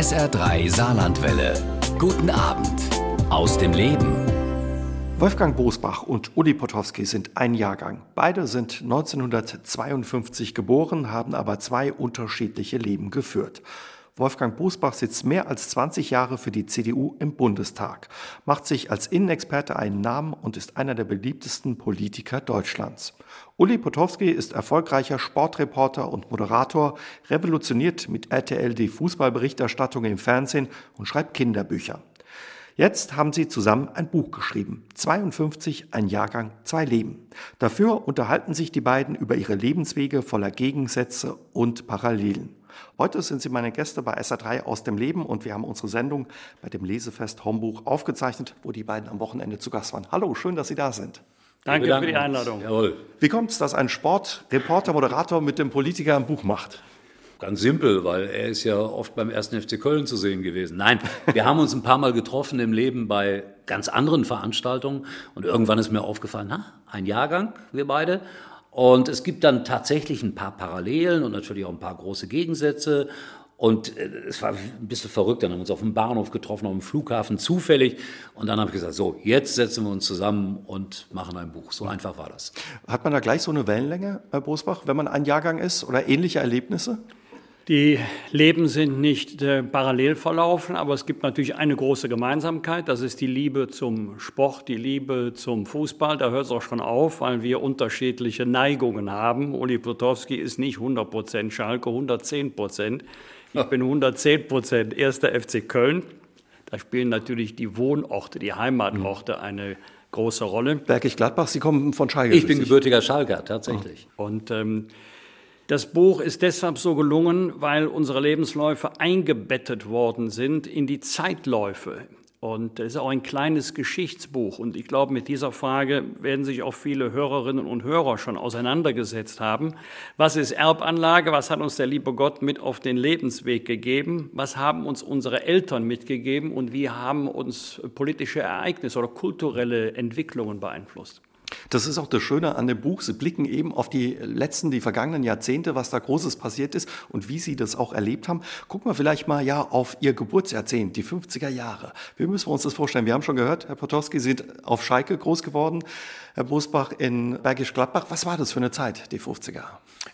SR3 Saarlandwelle. Guten Abend aus dem Leben. Wolfgang Bosbach und Uli Potowski sind ein Jahrgang. Beide sind 1952 geboren, haben aber zwei unterschiedliche Leben geführt. Wolfgang Bosbach sitzt mehr als 20 Jahre für die CDU im Bundestag, macht sich als Innenexperte einen Namen und ist einer der beliebtesten Politiker Deutschlands. Uli Potowski ist erfolgreicher Sportreporter und Moderator, revolutioniert mit RTL die Fußballberichterstattung im Fernsehen und schreibt Kinderbücher. Jetzt haben sie zusammen ein Buch geschrieben. 52, ein Jahrgang, zwei Leben. Dafür unterhalten sich die beiden über ihre Lebenswege voller Gegensätze und Parallelen. Heute sind sie meine Gäste bei SA3 aus dem Leben und wir haben unsere Sendung bei dem Lesefest Hombuch aufgezeichnet, wo die beiden am Wochenende zu Gast waren. Hallo, schön, dass Sie da sind. Danke für die Einladung. Jawohl. Wie kommt es, dass ein Sportreporter, Moderator mit dem Politiker ein Buch macht? Ganz simpel, weil er ist ja oft beim ersten FC Köln zu sehen gewesen. Nein, wir haben uns ein paar Mal getroffen im Leben bei ganz anderen Veranstaltungen und irgendwann ist mir aufgefallen, na, ein Jahrgang, wir beide. Und es gibt dann tatsächlich ein paar Parallelen und natürlich auch ein paar große Gegensätze. Und äh, es war ein bisschen verrückt. Dann haben wir uns auf dem Bahnhof getroffen, auf dem Flughafen zufällig. Und dann habe ich gesagt, so, jetzt setzen wir uns zusammen und machen ein Buch. So einfach war das. Hat man da gleich so eine Wellenlänge, Herr Bosbach, wenn man ein Jahrgang ist oder ähnliche Erlebnisse? Die Leben sind nicht äh, parallel verlaufen, aber es gibt natürlich eine große Gemeinsamkeit. Das ist die Liebe zum Sport, die Liebe zum Fußball. Da hört es auch schon auf, weil wir unterschiedliche Neigungen haben. Uli Potowski ist nicht 100 Prozent Schalke, 110 Prozent. Ich bin 110 Prozent erster FC Köln. Da spielen natürlich die Wohnorte, die Heimatorte eine große Rolle. Bergisch Gladbach, Sie kommen von Schalke. Ich bin gebürtiger Schalker, tatsächlich. Und ähm, das Buch ist deshalb so gelungen, weil unsere Lebensläufe eingebettet worden sind in die Zeitläufe. Und es ist auch ein kleines Geschichtsbuch. Und ich glaube, mit dieser Frage werden sich auch viele Hörerinnen und Hörer schon auseinandergesetzt haben. Was ist Erbanlage? Was hat uns der liebe Gott mit auf den Lebensweg gegeben? Was haben uns unsere Eltern mitgegeben? Und wie haben uns politische Ereignisse oder kulturelle Entwicklungen beeinflusst? Das ist auch das Schöne an dem Buch. Sie blicken eben auf die letzten, die vergangenen Jahrzehnte, was da Großes passiert ist und wie Sie das auch erlebt haben. Gucken wir vielleicht mal ja auf Ihr Geburtsjahrzehnt, die 50er Jahre. Wie müssen wir uns das vorstellen? Wir haben schon gehört, Herr Potowski, Sie sind auf Schalke groß geworden, Herr Bosbach in Bergisch Gladbach. Was war das für eine Zeit, die 50er?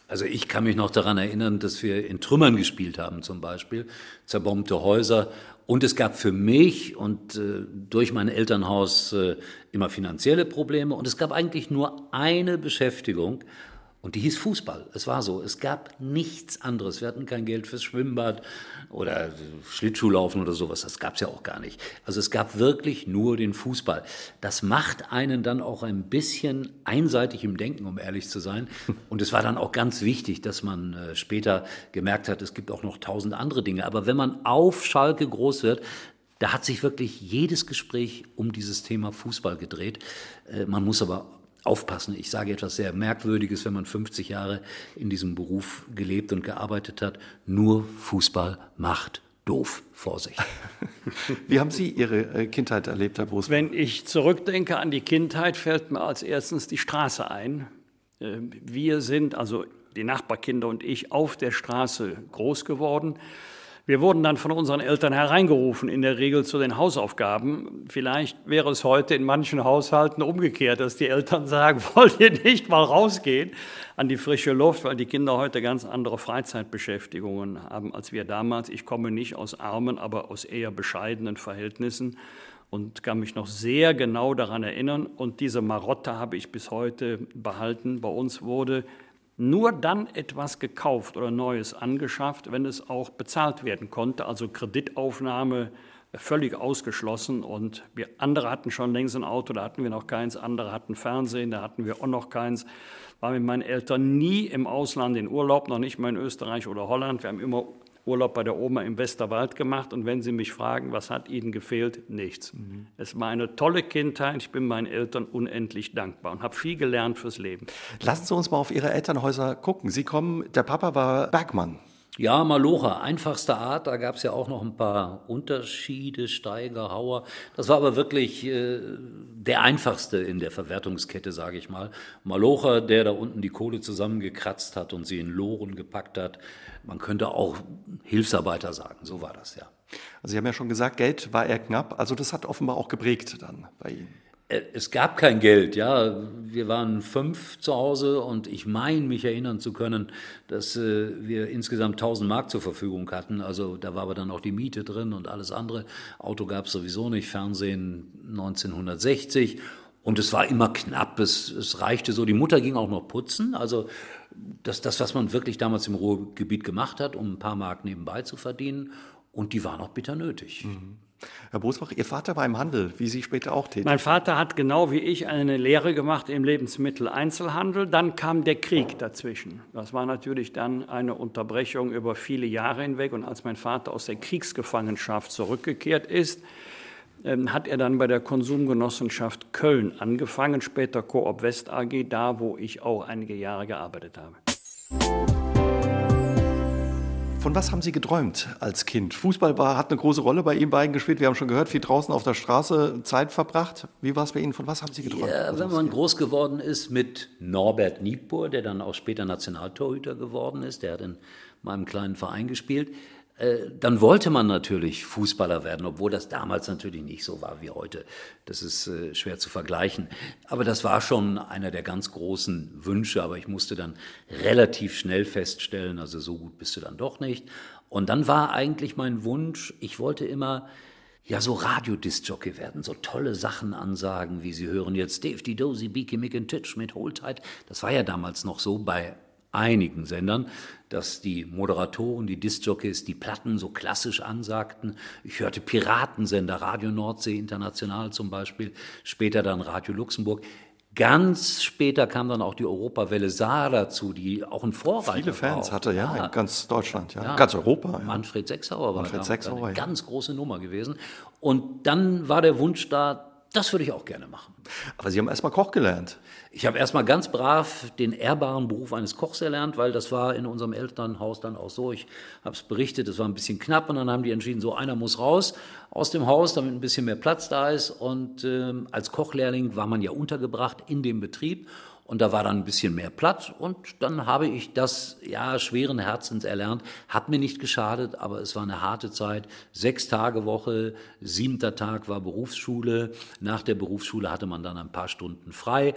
Also ich kann mich noch daran erinnern, dass wir in Trümmern gespielt haben zum Beispiel, zerbombte Häuser und es gab für mich und äh, durch mein Elternhaus äh, immer finanzielle Probleme. Und es gab eigentlich nur eine Beschäftigung. Und die hieß Fußball. Es war so. Es gab nichts anderes. Wir hatten kein Geld fürs Schwimmbad oder Schlittschuhlaufen oder sowas. Das gab es ja auch gar nicht. Also es gab wirklich nur den Fußball. Das macht einen dann auch ein bisschen einseitig im Denken, um ehrlich zu sein. Und es war dann auch ganz wichtig, dass man äh, später gemerkt hat, es gibt auch noch tausend andere Dinge. Aber wenn man auf Schalke groß wird, da hat sich wirklich jedes Gespräch um dieses Thema Fußball gedreht. Äh, man muss aber aufpassen. Ich sage etwas sehr Merkwürdiges, wenn man 50 Jahre in diesem Beruf gelebt und gearbeitet hat. Nur Fußball macht doof. Vorsicht. Wie haben Sie Ihre äh, Kindheit erlebt, Herr Brust? Wenn ich zurückdenke an die Kindheit, fällt mir als erstes die Straße ein. Äh, wir sind, also die Nachbarkinder und ich, auf der Straße groß geworden. Wir wurden dann von unseren Eltern hereingerufen, in der Regel zu den Hausaufgaben. Vielleicht wäre es heute in manchen Haushalten umgekehrt, dass die Eltern sagen, wollt ihr nicht mal rausgehen an die frische Luft, weil die Kinder heute ganz andere Freizeitbeschäftigungen haben als wir damals. Ich komme nicht aus armen, aber aus eher bescheidenen Verhältnissen und kann mich noch sehr genau daran erinnern. Und diese Marotte habe ich bis heute behalten. Bei uns wurde nur dann etwas gekauft oder Neues angeschafft, wenn es auch bezahlt werden konnte. Also Kreditaufnahme völlig ausgeschlossen. Und wir andere hatten schon längst ein Auto, da hatten wir noch keins. Andere hatten Fernsehen, da hatten wir auch noch keins. War mit meinen Eltern nie im Ausland in Urlaub, noch nicht mal in Österreich oder Holland. Wir haben immer Urlaub bei der Oma im Westerwald gemacht und wenn Sie mich fragen, was hat Ihnen gefehlt? Nichts. Mhm. Es war eine tolle Kindheit. Ich bin meinen Eltern unendlich dankbar und habe viel gelernt fürs Leben. Lassen Sie uns mal auf Ihre Elternhäuser gucken. Sie kommen, der Papa war Bergmann. Ja, Malocha, einfachste Art. Da gab es ja auch noch ein paar Unterschiede, Steiger, Hauer. Das war aber wirklich äh, der einfachste in der Verwertungskette, sage ich mal. Malocha, der da unten die Kohle zusammengekratzt hat und sie in Loren gepackt hat. Man könnte auch Hilfsarbeiter sagen, so war das ja. Also Sie haben ja schon gesagt, Geld war eher knapp. Also das hat offenbar auch geprägt dann bei Ihnen. Äh, es gab kein Geld, ja. Wir waren fünf zu Hause und ich meine mich erinnern zu können, dass äh, wir insgesamt 1000 Mark zur Verfügung hatten. Also da war aber dann auch die Miete drin und alles andere. Auto gab es sowieso nicht, Fernsehen 1960 und es war immer knapp. Es, es reichte so. Die Mutter ging auch noch putzen. Also das, das, was man wirklich damals im Ruhrgebiet gemacht hat, um ein paar Mark nebenbei zu verdienen. Und die waren auch bitter nötig. Mhm. Herr Bosbach, Ihr Vater war im Handel, wie Sie später auch tätig. Mein Vater hat genau wie ich eine Lehre gemacht im Lebensmitteleinzelhandel. Dann kam der Krieg dazwischen. Das war natürlich dann eine Unterbrechung über viele Jahre hinweg. Und als mein Vater aus der Kriegsgefangenschaft zurückgekehrt ist, ähm, hat er dann bei der Konsumgenossenschaft Köln angefangen, später Coop West AG, da wo ich auch einige Jahre gearbeitet habe. Von was haben Sie geträumt als Kind? Fußball war, hat eine große Rolle bei Ihnen beiden gespielt. Wir haben schon gehört, viel draußen auf der Straße Zeit verbracht. Wie war es bei Ihnen? Von was haben Sie geträumt? Ja, wenn man groß geworden ist mit Norbert Niebuhr, der dann auch später Nationaltorhüter geworden ist, der hat in meinem kleinen Verein gespielt, dann wollte man natürlich Fußballer werden, obwohl das damals natürlich nicht so war wie heute. Das ist äh, schwer zu vergleichen. Aber das war schon einer der ganz großen Wünsche. Aber ich musste dann relativ schnell feststellen, also so gut bist du dann doch nicht. Und dann war eigentlich mein Wunsch, ich wollte immer ja so Radiodisc-Jockey werden, so tolle Sachen ansagen, wie Sie hören jetzt Dave die Dozy, Beaky Mick and Titch mit Hold Tight. Das war ja damals noch so bei einigen Sendern, dass die Moderatoren, die Discjockeys die Platten so klassisch ansagten. Ich hörte Piratensender, Radio Nordsee International zum Beispiel, später dann Radio Luxemburg. Ganz später kam dann auch die Europawelle Saar dazu, die auch ein Vorreiter Viele Fans war. hatte, ja, in ganz Deutschland, ja, ja. ganz Europa. Ja. Manfred Sechsauer war Manfred Sechsauer, eine ganz große Nummer gewesen. Und dann war der Wunsch da, das würde ich auch gerne machen. Aber Sie haben erstmal Koch gelernt. Ich habe erstmal ganz brav den ehrbaren Beruf eines Kochs erlernt, weil das war in unserem Elternhaus dann auch so. Ich habe es berichtet, es war ein bisschen knapp und dann haben die entschieden, so einer muss raus aus dem Haus, damit ein bisschen mehr Platz da ist. Und ähm, als Kochlehrling war man ja untergebracht in dem Betrieb und da war dann ein bisschen mehr Platz und dann habe ich das ja schweren Herzens erlernt. Hat mir nicht geschadet, aber es war eine harte Zeit. Sechs Tage Woche, siebter Tag war Berufsschule. Nach der Berufsschule hatte man dann ein paar Stunden frei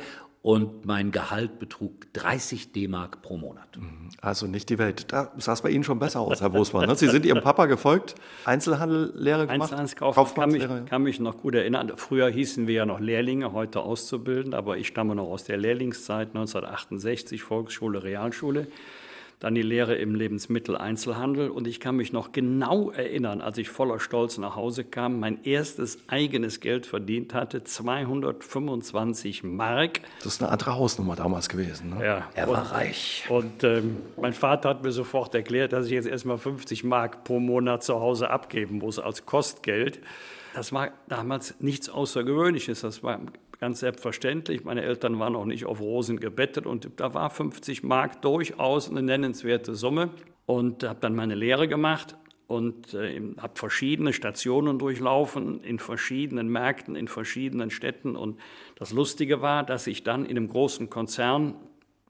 und mein Gehalt betrug 30 D-Mark pro Monat. Mhm. Also nicht die Welt. Da sah es bei Ihnen schon besser aus, Herr Bosmann. Ne? Sie sind Ihrem Papa gefolgt, Einzelhandellehre gemacht? Einzelhandelskaufmann, kann mich, kann mich noch gut erinnern. Früher hießen wir ja noch Lehrlinge, heute Auszubildend, aber ich stamme noch aus der Lehrlingszeit 1968, Volksschule, Realschule dann die Lehre im Lebensmitteleinzelhandel. Und ich kann mich noch genau erinnern, als ich voller Stolz nach Hause kam, mein erstes eigenes Geld verdient hatte, 225 Mark. Das ist eine andere Hausnummer damals gewesen. Ne? Ja, er war und, reich. Und ähm, mein Vater hat mir sofort erklärt, dass ich jetzt erstmal 50 Mark pro Monat zu Hause abgeben muss als Kostgeld. Das war damals nichts Außergewöhnliches. Das war ganz selbstverständlich. Meine Eltern waren auch nicht auf Rosen gebettet und da war 50 Mark durchaus eine nennenswerte Summe. Und habe dann meine Lehre gemacht und äh, habe verschiedene Stationen durchlaufen, in verschiedenen Märkten, in verschiedenen Städten. Und das Lustige war, dass ich dann in einem großen Konzern,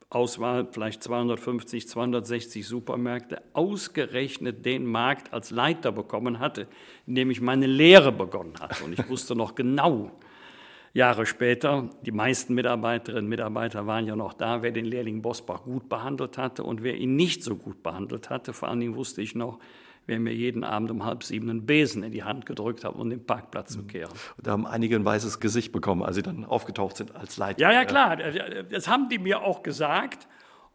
Auswahl vielleicht 250, 260 Supermärkte, ausgerechnet den Markt als Leiter bekommen hatte, in dem ich meine Lehre begonnen hatte. Und ich wusste noch genau, Jahre später, die meisten Mitarbeiterinnen und Mitarbeiter waren ja noch da, wer den Lehrling Bosbach gut behandelt hatte und wer ihn nicht so gut behandelt hatte. Vor allen Dingen wusste ich noch, wer mir jeden Abend um halb sieben einen Besen in die Hand gedrückt hat, um den Parkplatz zu kehren. Da haben einige ein weißes Gesicht bekommen, als sie dann aufgetaucht sind als Leiter. Ja, ja, klar. Das haben die mir auch gesagt.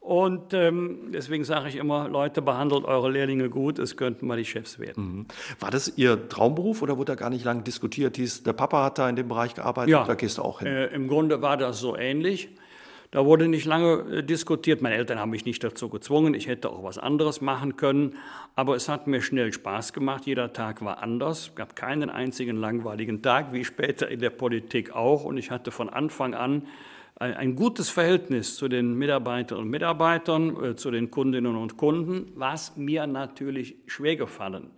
Und ähm, deswegen sage ich immer, Leute, behandelt eure Lehrlinge gut, es könnten mal die Chefs werden. Mhm. War das Ihr Traumberuf oder wurde da gar nicht lange diskutiert? Hieß, der Papa hat da in dem Bereich gearbeitet, ja, da gehst du auch hin? Äh, Im Grunde war das so ähnlich. Da wurde nicht lange äh, diskutiert. Meine Eltern haben mich nicht dazu gezwungen. Ich hätte auch was anderes machen können. Aber es hat mir schnell Spaß gemacht. Jeder Tag war anders. Es gab keinen einzigen langweiligen Tag, wie später in der Politik auch. Und ich hatte von Anfang an ein gutes Verhältnis zu den Mitarbeiterinnen und Mitarbeitern, äh, zu den Kundinnen und Kunden, was mir natürlich schwer gefallen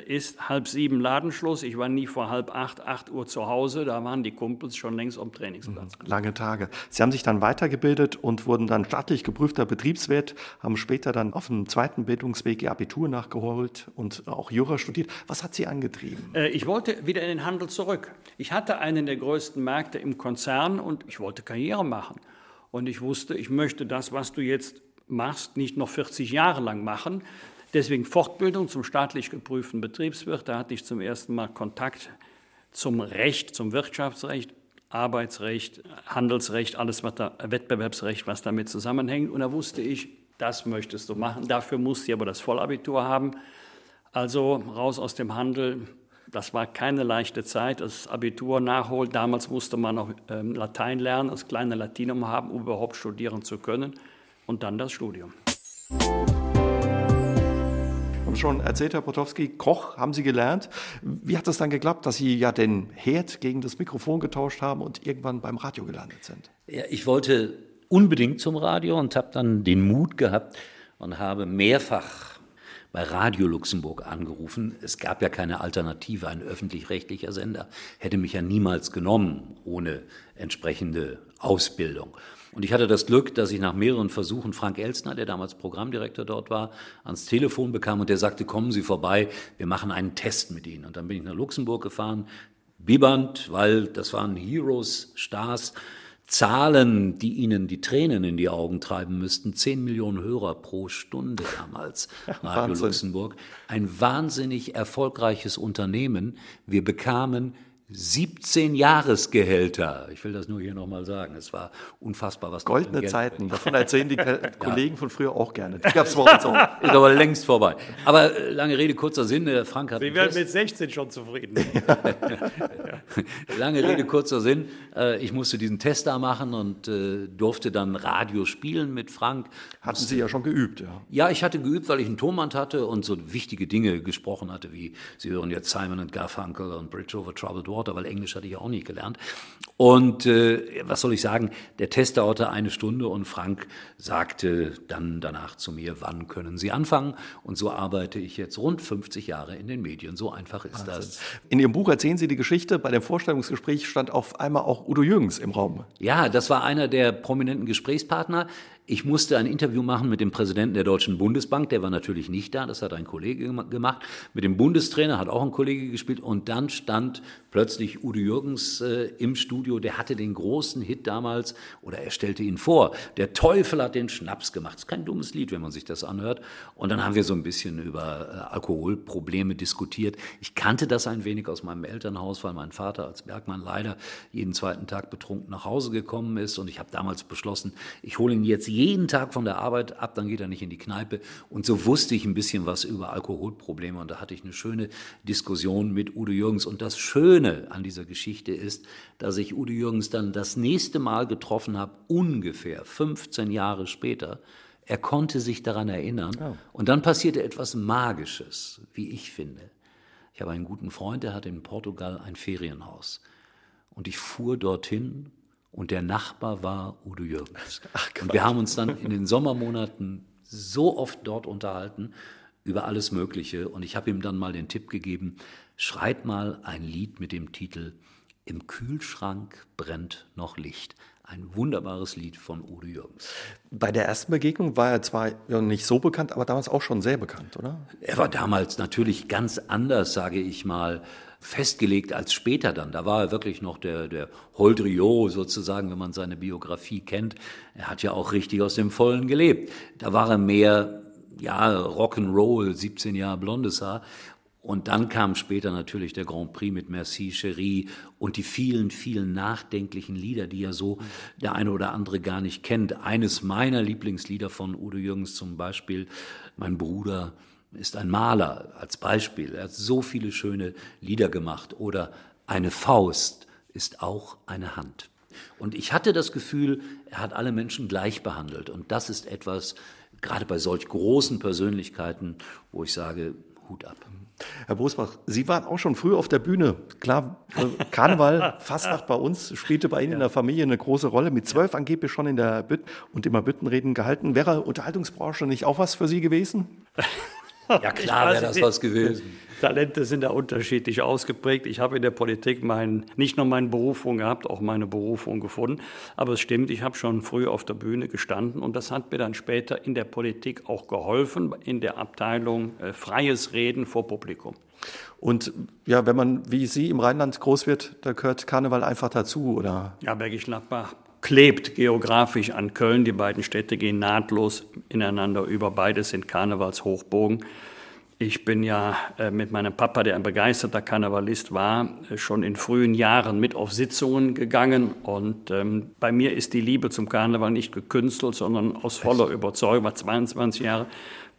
ist halb sieben Ladenschluss. Ich war nie vor halb acht, acht Uhr zu Hause. Da waren die Kumpels schon längst am Trainingsplatz. Mhm. Lange Tage. Sie haben sich dann weitergebildet und wurden dann staatlich geprüfter Betriebswirt, haben später dann auf einem zweiten Bildungsweg ihr Abitur nachgeholt und auch Jura studiert. Was hat Sie angetrieben? Äh, ich wollte wieder in den Handel zurück. Ich hatte einen der größten Märkte im Konzern und ich wollte Karriere machen. Und ich wusste, ich möchte das, was du jetzt machst, nicht noch 40 Jahre lang machen. Deswegen Fortbildung zum staatlich geprüften Betriebswirt. Da hatte ich zum ersten Mal Kontakt zum Recht, zum Wirtschaftsrecht, Arbeitsrecht, Handelsrecht, alles was da, Wettbewerbsrecht, was damit zusammenhängt. Und da wusste ich, das möchtest du machen. Dafür musst du aber das Vollabitur haben. Also raus aus dem Handel. Das war keine leichte Zeit. Das Abitur nachholen. Damals musste man noch ähm, Latein lernen, das kleine Latinum haben, um überhaupt studieren zu können. Und dann das Studium schon erzählt, Herr Potowski, Koch haben Sie gelernt. Wie hat es dann geklappt, dass Sie ja den Herd gegen das Mikrofon getauscht haben und irgendwann beim Radio gelandet sind? Ja, ich wollte unbedingt zum Radio und habe dann den Mut gehabt und habe mehrfach bei Radio Luxemburg angerufen. Es gab ja keine Alternative, ein öffentlich-rechtlicher Sender hätte mich ja niemals genommen ohne entsprechende Ausbildung. Und ich hatte das Glück, dass ich nach mehreren Versuchen Frank Elstner, der damals Programmdirektor dort war, ans Telefon bekam und der sagte, kommen Sie vorbei, wir machen einen Test mit Ihnen. Und dann bin ich nach Luxemburg gefahren, bibbernd, weil das waren Heroes, Stars, Zahlen, die ihnen die Tränen in die Augen treiben müssten. Zehn Millionen Hörer pro Stunde damals, Radio. Luxemburg. Ein wahnsinnig erfolgreiches Unternehmen. Wir bekamen 17 Jahresgehälter. Ich will das nur hier nochmal sagen. Es war unfassbar, was Goldene Zeiten. Davon erzählen die Kollegen ja. von früher auch gerne. Die gab es bei uns auch. Ist aber längst vorbei. Aber äh, lange Rede, kurzer Sinn. Äh, Frank hat. Sie werden mit 16 schon zufrieden. lange Rede, kurzer Sinn. Äh, ich musste diesen Test da machen und durfte dann Radio spielen mit Frank. Hatten Sie ja schon geübt, ja? Ja, ich hatte geübt, weil ich einen Tonband hatte und so wichtige Dinge gesprochen hatte, wie Sie hören jetzt Simon Garfunkel und Bridge over Troubled Water Water, weil Englisch hatte ich auch nie gelernt. Und äh, was soll ich sagen, der Test dauerte eine Stunde und Frank sagte dann danach zu mir, wann können Sie anfangen? Und so arbeite ich jetzt rund 50 Jahre in den Medien. So einfach ist Wahnsinn. das. In Ihrem Buch erzählen Sie die Geschichte, bei dem Vorstellungsgespräch stand auf einmal auch Udo Jürgens im Raum. Ja, das war einer der prominenten Gesprächspartner. Ich musste ein Interview machen mit dem Präsidenten der Deutschen Bundesbank, der war natürlich nicht da, das hat ein Kollege gemacht. Mit dem Bundestrainer hat auch ein Kollege gespielt und dann stand plötzlich Udo Jürgens äh, im Studio, der hatte den großen Hit damals oder er stellte ihn vor. Der Teufel hat den Schnaps gemacht. Ist kein dummes Lied, wenn man sich das anhört. Und dann haben wir so ein bisschen über äh, Alkoholprobleme diskutiert. Ich kannte das ein wenig aus meinem Elternhaus, weil mein Vater als Bergmann leider jeden zweiten Tag betrunken nach Hause gekommen ist und ich habe damals beschlossen, ich hole ihn jetzt jeden Tag von der Arbeit ab, dann geht er nicht in die Kneipe. Und so wusste ich ein bisschen was über Alkoholprobleme und da hatte ich eine schöne Diskussion mit Udo Jürgens. Und das Schöne an dieser Geschichte ist, dass ich Udo Jürgens dann das nächste Mal getroffen habe, ungefähr 15 Jahre später. Er konnte sich daran erinnern. Oh. Und dann passierte etwas Magisches, wie ich finde. Ich habe einen guten Freund, der hat in Portugal ein Ferienhaus. Und ich fuhr dorthin und der Nachbar war Udo Jürgens. Ach, und wir haben uns dann in den Sommermonaten so oft dort unterhalten über alles Mögliche. Und ich habe ihm dann mal den Tipp gegeben, schreib mal ein Lied mit dem Titel Im Kühlschrank brennt noch Licht. Ein wunderbares Lied von Udo Jürgens. Bei der ersten Begegnung war er zwar nicht so bekannt, aber damals auch schon sehr bekannt, oder? Er war damals natürlich ganz anders, sage ich mal, festgelegt als später dann. Da war er wirklich noch der, der Holdrio sozusagen, wenn man seine Biografie kennt. Er hat ja auch richtig aus dem Vollen gelebt. Da war er mehr, ja, Rock'n'Roll, 17 Jahre blondes Haar. Und dann kam später natürlich der Grand Prix mit Merci Cherie und die vielen, vielen nachdenklichen Lieder, die ja so der eine oder andere gar nicht kennt. Eines meiner Lieblingslieder von Udo Jürgens zum Beispiel, mein Bruder, ist ein Maler als Beispiel. Er hat so viele schöne Lieder gemacht. Oder eine Faust ist auch eine Hand. Und ich hatte das Gefühl, er hat alle Menschen gleich behandelt. Und das ist etwas, gerade bei solch großen Persönlichkeiten, wo ich sage, Hut ab. Herr Bosbach, Sie waren auch schon früh auf der Bühne. Klar, Karneval, Fastnacht bei uns, spielte bei Ihnen ja. in der Familie eine große Rolle. Mit zwölf angeblich schon in der Bütt und immer Büttenreden gehalten. Wäre Unterhaltungsbranche nicht auch was für Sie gewesen? Ja klar wäre das was gewesen. Talente sind da unterschiedlich ausgeprägt. Ich habe in der Politik mein, nicht nur meine Berufung gehabt, auch meine Berufung gefunden. Aber es stimmt, ich habe schon früh auf der Bühne gestanden und das hat mir dann später in der Politik auch geholfen, in der Abteilung äh, freies Reden vor Publikum. Und ja, wenn man wie Sie im Rheinland groß wird, da gehört Karneval einfach dazu, oder? Ja, Bergisch Gladbach klebt geografisch an Köln. Die beiden Städte gehen nahtlos ineinander über. Beides sind Karnevalshochbogen. Ich bin ja äh, mit meinem Papa, der ein begeisterter Karnevalist war, äh, schon in frühen Jahren mit auf Sitzungen gegangen. Und ähm, bei mir ist die Liebe zum Karneval nicht gekünstelt, sondern aus voller Überzeugung. War 22 Jahre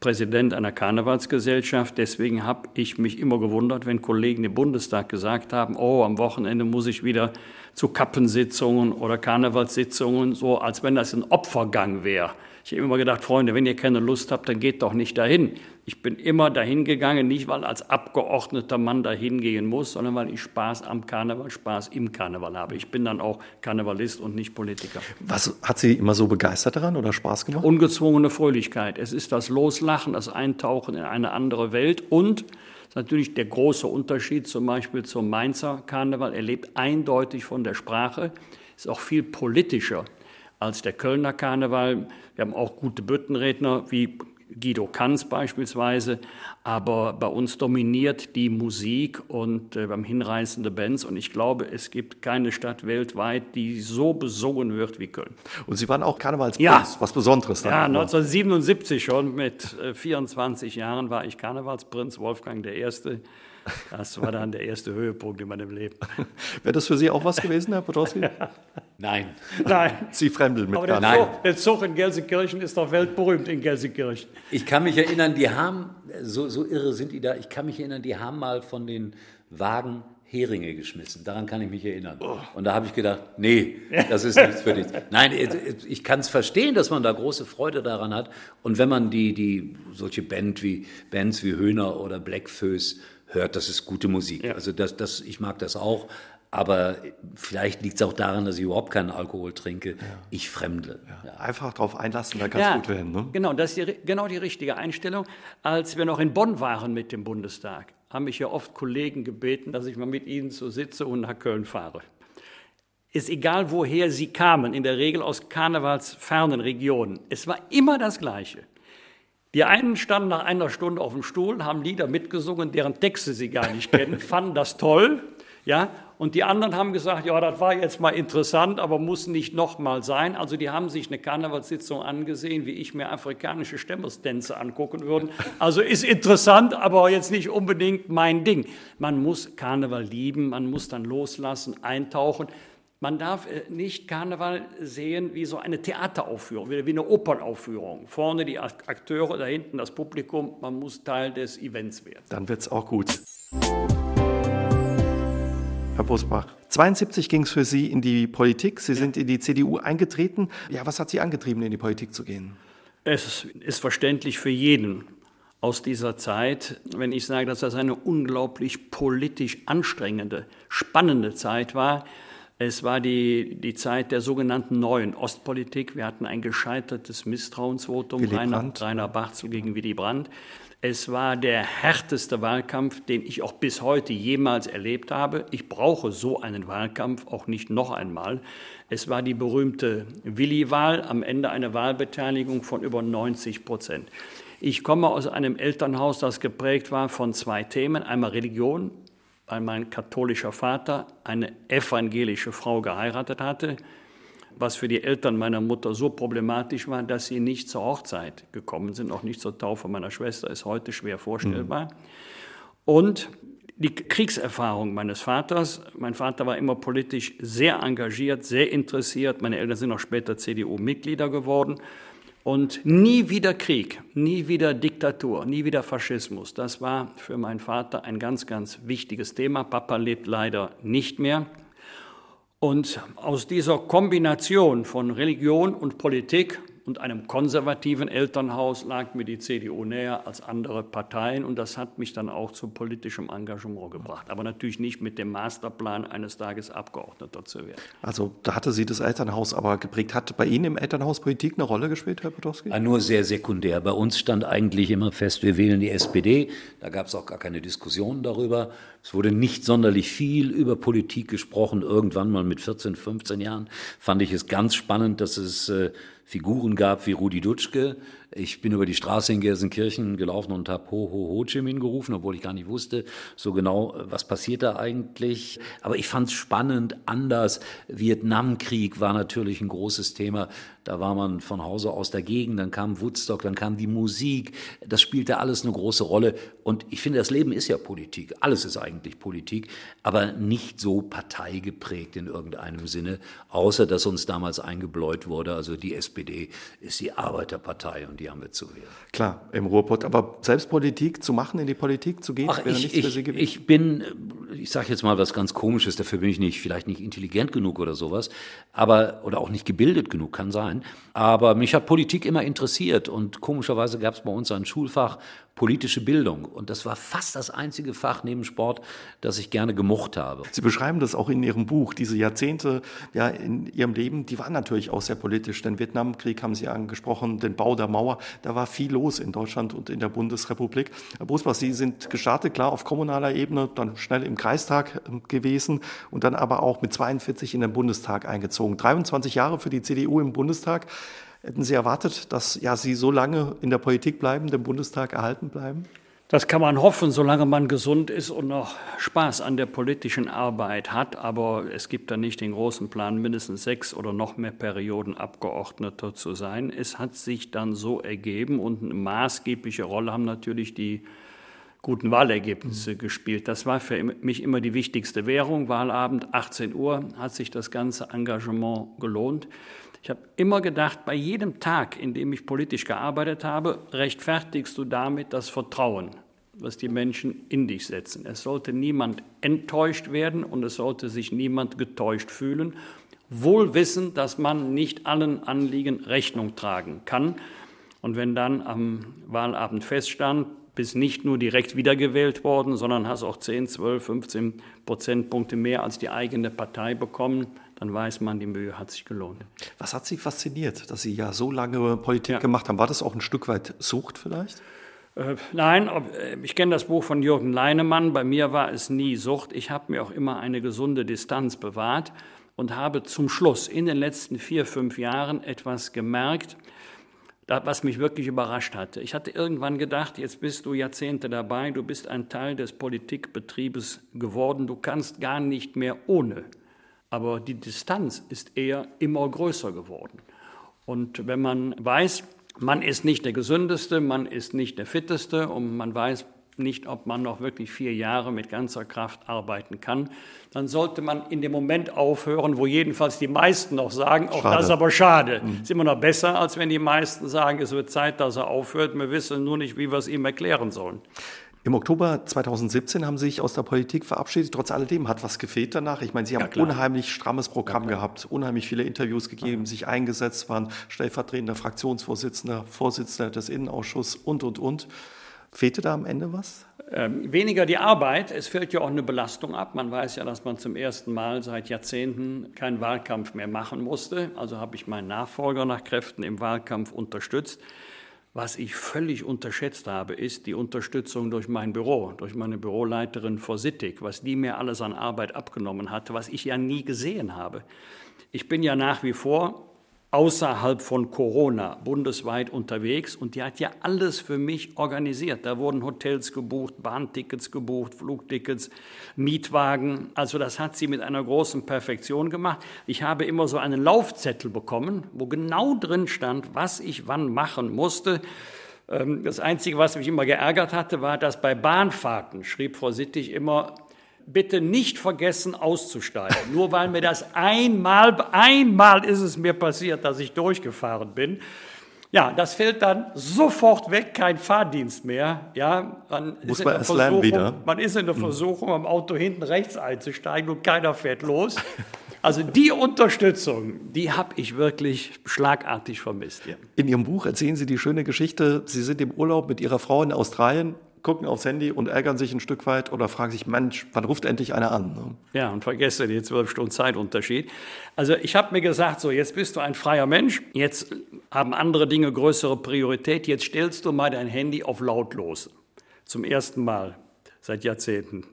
Präsident einer Karnevalsgesellschaft. Deswegen habe ich mich immer gewundert, wenn Kollegen im Bundestag gesagt haben, oh, am Wochenende muss ich wieder zu Kappensitzungen oder Karnevalssitzungen, so als wenn das ein Opfergang wäre. Ich habe immer gedacht, Freunde, wenn ihr keine Lust habt, dann geht doch nicht dahin. Ich bin immer dahin gegangen, nicht weil als Abgeordneter Mann dahin gehen muss, sondern weil ich Spaß am Karneval, Spaß im Karneval habe. Ich bin dann auch Karnevalist und nicht Politiker. Was hat Sie immer so begeistert daran oder Spaß gemacht? Ungezwungene Fröhlichkeit. Es ist das Loslachen, das Eintauchen in eine andere Welt und natürlich der große Unterschied zum Beispiel zum Mainzer Karneval. Er lebt eindeutig von der Sprache, ist auch viel politischer als der Kölner Karneval. Wir haben auch gute Büttenredner wie Guido Kanz beispielsweise, aber bei uns dominiert die Musik und äh, beim hinreißende Bands und ich glaube, es gibt keine Stadt weltweit, die so besungen wird wie Köln. Und Sie waren auch Karnevalsprinz, ja. was Besonderes. Dann ja, 1977 schon, mit äh, 24 Jahren war ich Karnevalsprinz, Wolfgang der Erste. Das war dann der erste Höhepunkt in meinem Leben. Wäre das für Sie auch was gewesen, Herr Podolski? Nein. Nein. Sie fremdeln mit Aber der Nein. Zug, der Zug in Gelsenkirchen ist doch weltberühmt in Gelsenkirchen. Ich kann mich erinnern, die haben, so, so irre sind die da, ich kann mich erinnern, die haben mal von den Wagen Heringe geschmissen. Daran kann ich mich erinnern. Oh. Und da habe ich gedacht, nee, das ist nichts für dich. Nein, ich kann es verstehen, dass man da große Freude daran hat. Und wenn man die, die solche Band wie, Bands wie Höhner oder Blackfoes hört, das ist gute Musik. Ja. Also das, das, ich mag das auch. Aber vielleicht liegt es auch daran, dass ich überhaupt keinen Alkohol trinke. Ich fremdle. Ja. Einfach drauf einlassen, da kann es gut werden. Ne? Genau, das ist die, genau die richtige Einstellung. Als wir noch in Bonn waren mit dem Bundestag, haben mich ja oft Kollegen gebeten, dass ich mal mit ihnen so sitze und nach Köln fahre. Ist egal, woher sie kamen, in der Regel aus karnevalsfernen Regionen. Es war immer das Gleiche. Die einen standen nach einer Stunde auf dem Stuhl, haben Lieder mitgesungen, deren Texte sie gar nicht kennen, fanden das toll, ja, und die anderen haben gesagt, ja, das war jetzt mal interessant, aber muss nicht nochmal sein. Also die haben sich eine Karnevalssitzung angesehen, wie ich mir afrikanische Stämmestänze angucken würde. Also ist interessant, aber jetzt nicht unbedingt mein Ding. Man muss Karneval lieben, man muss dann loslassen, eintauchen. Man darf äh, nicht Karneval sehen wie so eine Theateraufführung, wie eine Opernaufführung. Vorne die Akteure, da hinten das Publikum. Man muss Teil des Events werden. Dann wird es auch gut. Herr Bosbach, 72 ging es für Sie in die Politik. Sie ja. sind in die CDU eingetreten. Ja, was hat Sie angetrieben, in die Politik zu gehen? Es ist verständlich für jeden aus dieser Zeit, wenn ich sage, dass das eine unglaublich politisch anstrengende, spannende Zeit war. Es war die, die Zeit der sogenannten neuen Ostpolitik. Wir hatten ein gescheitertes Misstrauensvotum, Rainer, Rainer Barzel gegen Willy Brandt. Es war der härteste Wahlkampf, den ich auch bis heute jemals erlebt habe. Ich brauche so einen Wahlkampf auch nicht noch einmal. Es war die berühmte Willi-Wahl, am Ende eine Wahlbeteiligung von über 90 Prozent. Ich komme aus einem Elternhaus, das geprägt war von zwei Themen. Einmal Religion, weil mein katholischer Vater eine evangelische Frau geheiratet hatte was für die Eltern meiner Mutter so problematisch war, dass sie nicht zur Hochzeit gekommen sind, auch nicht zur Taufe meiner Schwester, ist heute schwer vorstellbar. Mhm. Und die Kriegserfahrung meines Vaters. Mein Vater war immer politisch sehr engagiert, sehr interessiert. Meine Eltern sind auch später CDU-Mitglieder geworden. Und nie wieder Krieg, nie wieder Diktatur, nie wieder Faschismus. Das war für meinen Vater ein ganz, ganz wichtiges Thema. Papa lebt leider nicht mehr. Und aus dieser Kombination von Religion und Politik, und einem konservativen Elternhaus lag mir die CDU näher als andere Parteien und das hat mich dann auch zu politischem Engagement gebracht. Aber natürlich nicht mit dem Masterplan, eines Tages Abgeordneter zu werden. Also da hatte Sie das Elternhaus aber geprägt. Hat bei Ihnen im Elternhaus Politik eine Rolle gespielt, Herr Potowski? Nur sehr sekundär. Bei uns stand eigentlich immer fest, wir wählen die SPD. Da gab es auch gar keine Diskussion darüber. Es wurde nicht sonderlich viel über Politik gesprochen. Irgendwann mal mit 14, 15 Jahren fand ich es ganz spannend, dass es äh, Figuren gab wie Rudi Dutschke. Ich bin über die Straße in Gelsenkirchen gelaufen und habe Ho Ho Ho Chi Minh gerufen, obwohl ich gar nicht wusste so genau, was passiert da eigentlich. Aber ich fand es spannend, anders. Vietnamkrieg war natürlich ein großes Thema. Da war man von Hause aus dagegen. Dann kam Woodstock, dann kam die Musik. Das spielte alles eine große Rolle. Und ich finde, das Leben ist ja Politik. Alles ist eigentlich Politik, aber nicht so parteigeprägt in irgendeinem Sinne, außer dass uns damals eingebläut wurde. Also die SPD ist die Arbeiterpartei und die haben wir zu wählen. Klar, im Ruhrpott. Aber selbst Politik zu machen, in die Politik zu gehen, Ach, wäre ich, nichts ich, für Sie gewesen? Ich bin, ich sage jetzt mal was ganz Komisches, dafür bin ich nicht, vielleicht nicht intelligent genug oder sowas, aber, oder auch nicht gebildet genug, kann sein. Aber mich hat Politik immer interessiert und komischerweise gab es bei uns ein Schulfach politische Bildung. Und das war fast das einzige Fach neben Sport, das ich gerne gemocht habe. Sie beschreiben das auch in Ihrem Buch. Diese Jahrzehnte ja, in Ihrem Leben, die waren natürlich auch sehr politisch. Den Vietnamkrieg haben Sie angesprochen, den Bau der Mauer. Da war viel los in Deutschland und in der Bundesrepublik. Herr Bosbach, Sie sind gestartet, klar, auf kommunaler Ebene, dann schnell im Kreistag ähm, gewesen und dann aber auch mit 42 in den Bundestag eingezogen. 23 Jahre für die CDU im Bundestag. Hätten Sie erwartet, dass ja, Sie so lange in der Politik bleiben, dem Bundestag erhalten bleiben? Das kann man hoffen, solange man gesund ist und noch Spaß an der politischen Arbeit hat. Aber es gibt da nicht den großen Plan, mindestens sechs oder noch mehr Perioden Abgeordneter zu sein. Es hat sich dann so ergeben und eine maßgebliche Rolle haben natürlich die guten Wahlergebnisse mhm. gespielt. Das war für mich immer die wichtigste Währung. Wahlabend 18 Uhr hat sich das ganze Engagement gelohnt. Ich habe immer gedacht, bei jedem Tag, in dem ich politisch gearbeitet habe, rechtfertigst du damit das Vertrauen, was die Menschen in dich setzen. Es sollte niemand enttäuscht werden und es sollte sich niemand getäuscht fühlen, wohl wissend, dass man nicht allen Anliegen Rechnung tragen kann. Und wenn dann am Wahlabend feststand, bist nicht nur direkt wiedergewählt worden, sondern hast auch 10, 12, 15 Prozentpunkte mehr als die eigene Partei bekommen, dann weiß man, die Mühe hat sich gelohnt. Was hat Sie fasziniert, dass Sie ja so lange Politik ja. gemacht haben? War das auch ein Stück weit Sucht vielleicht? Äh, nein, äh, ich kenne das Buch von Jürgen Leinemann. Bei mir war es nie Sucht. Ich habe mir auch immer eine gesunde Distanz bewahrt und habe zum Schluss in den letzten vier, fünf Jahren etwas gemerkt, was mich wirklich überrascht hatte. Ich hatte irgendwann gedacht, jetzt bist du Jahrzehnte dabei, du bist ein Teil des Politikbetriebes geworden, du kannst gar nicht mehr ohne aber die Distanz ist eher immer größer geworden. Und wenn man weiß, man ist nicht der gesündeste, man ist nicht der fitteste und man weiß nicht, ob man noch wirklich vier Jahre mit ganzer Kraft arbeiten kann, dann sollte man in dem Moment aufhören, wo jedenfalls die meisten noch sagen, auch schade. das ist aber schade. Mhm. Ist immer noch besser, als wenn die meisten sagen, es wird Zeit, dass er aufhört. Wir wissen nur nicht, wie wir es ihm erklären sollen. Im Oktober 2017 haben Sie sich aus der Politik verabschiedet. Trotz alledem hat was gefehlt danach. Ich meine, Sie haben ja, unheimlich strammes Programm ja, gehabt, unheimlich viele Interviews gegeben, sich eingesetzt, waren stellvertretender Fraktionsvorsitzender, Vorsitzender des Innenausschusses und, und, und. Fehlte da am Ende was? Ähm, weniger die Arbeit. Es fällt ja auch eine Belastung ab. Man weiß ja, dass man zum ersten Mal seit Jahrzehnten keinen Wahlkampf mehr machen musste. Also habe ich meinen Nachfolger nach Kräften im Wahlkampf unterstützt. Was ich völlig unterschätzt habe, ist die Unterstützung durch mein Büro, durch meine Büroleiterin Frau Sittig, was die mir alles an Arbeit abgenommen hatte, was ich ja nie gesehen habe. Ich bin ja nach wie vor außerhalb von Corona bundesweit unterwegs und die hat ja alles für mich organisiert. Da wurden Hotels gebucht, Bahntickets gebucht, Flugtickets, Mietwagen. Also das hat sie mit einer großen Perfektion gemacht. Ich habe immer so einen Laufzettel bekommen, wo genau drin stand, was ich wann machen musste. Ähm, das Einzige, was mich immer geärgert hatte, war, dass bei Bahnfahrten, schrieb Frau Sittig immer, bitte nicht vergessen auszusteigen. Nur weil mir das einmal, einmal ist es mir passiert, dass ich durchgefahren bin. Ja, das fällt dann sofort weg, kein Fahrdienst mehr. Ja, man Muss ist man erst lernen wieder. Man ist in der hm. Versuchung, am Auto hinten rechts einzusteigen und keiner fährt los. Also die Unterstützung, die habe ich wirklich schlagartig vermisst. Ja. In Ihrem Buch erzählen Sie die schöne Geschichte, Sie sind im Urlaub mit Ihrer Frau in Australien, gucken aufs Handy und ärgern sich ein Stück weit oder fragen sich, Mensch, wann ruft endlich einer an? Ne? Ja, und vergesse die zwölf Stunden Zeitunterschied. Also ich habe mir gesagt, so jetzt bist du ein freier Mensch, jetzt haben andere Dinge größere Priorität, jetzt stellst du mal dein Handy auf lautlos. Zum ersten Mal seit Jahrzehnten.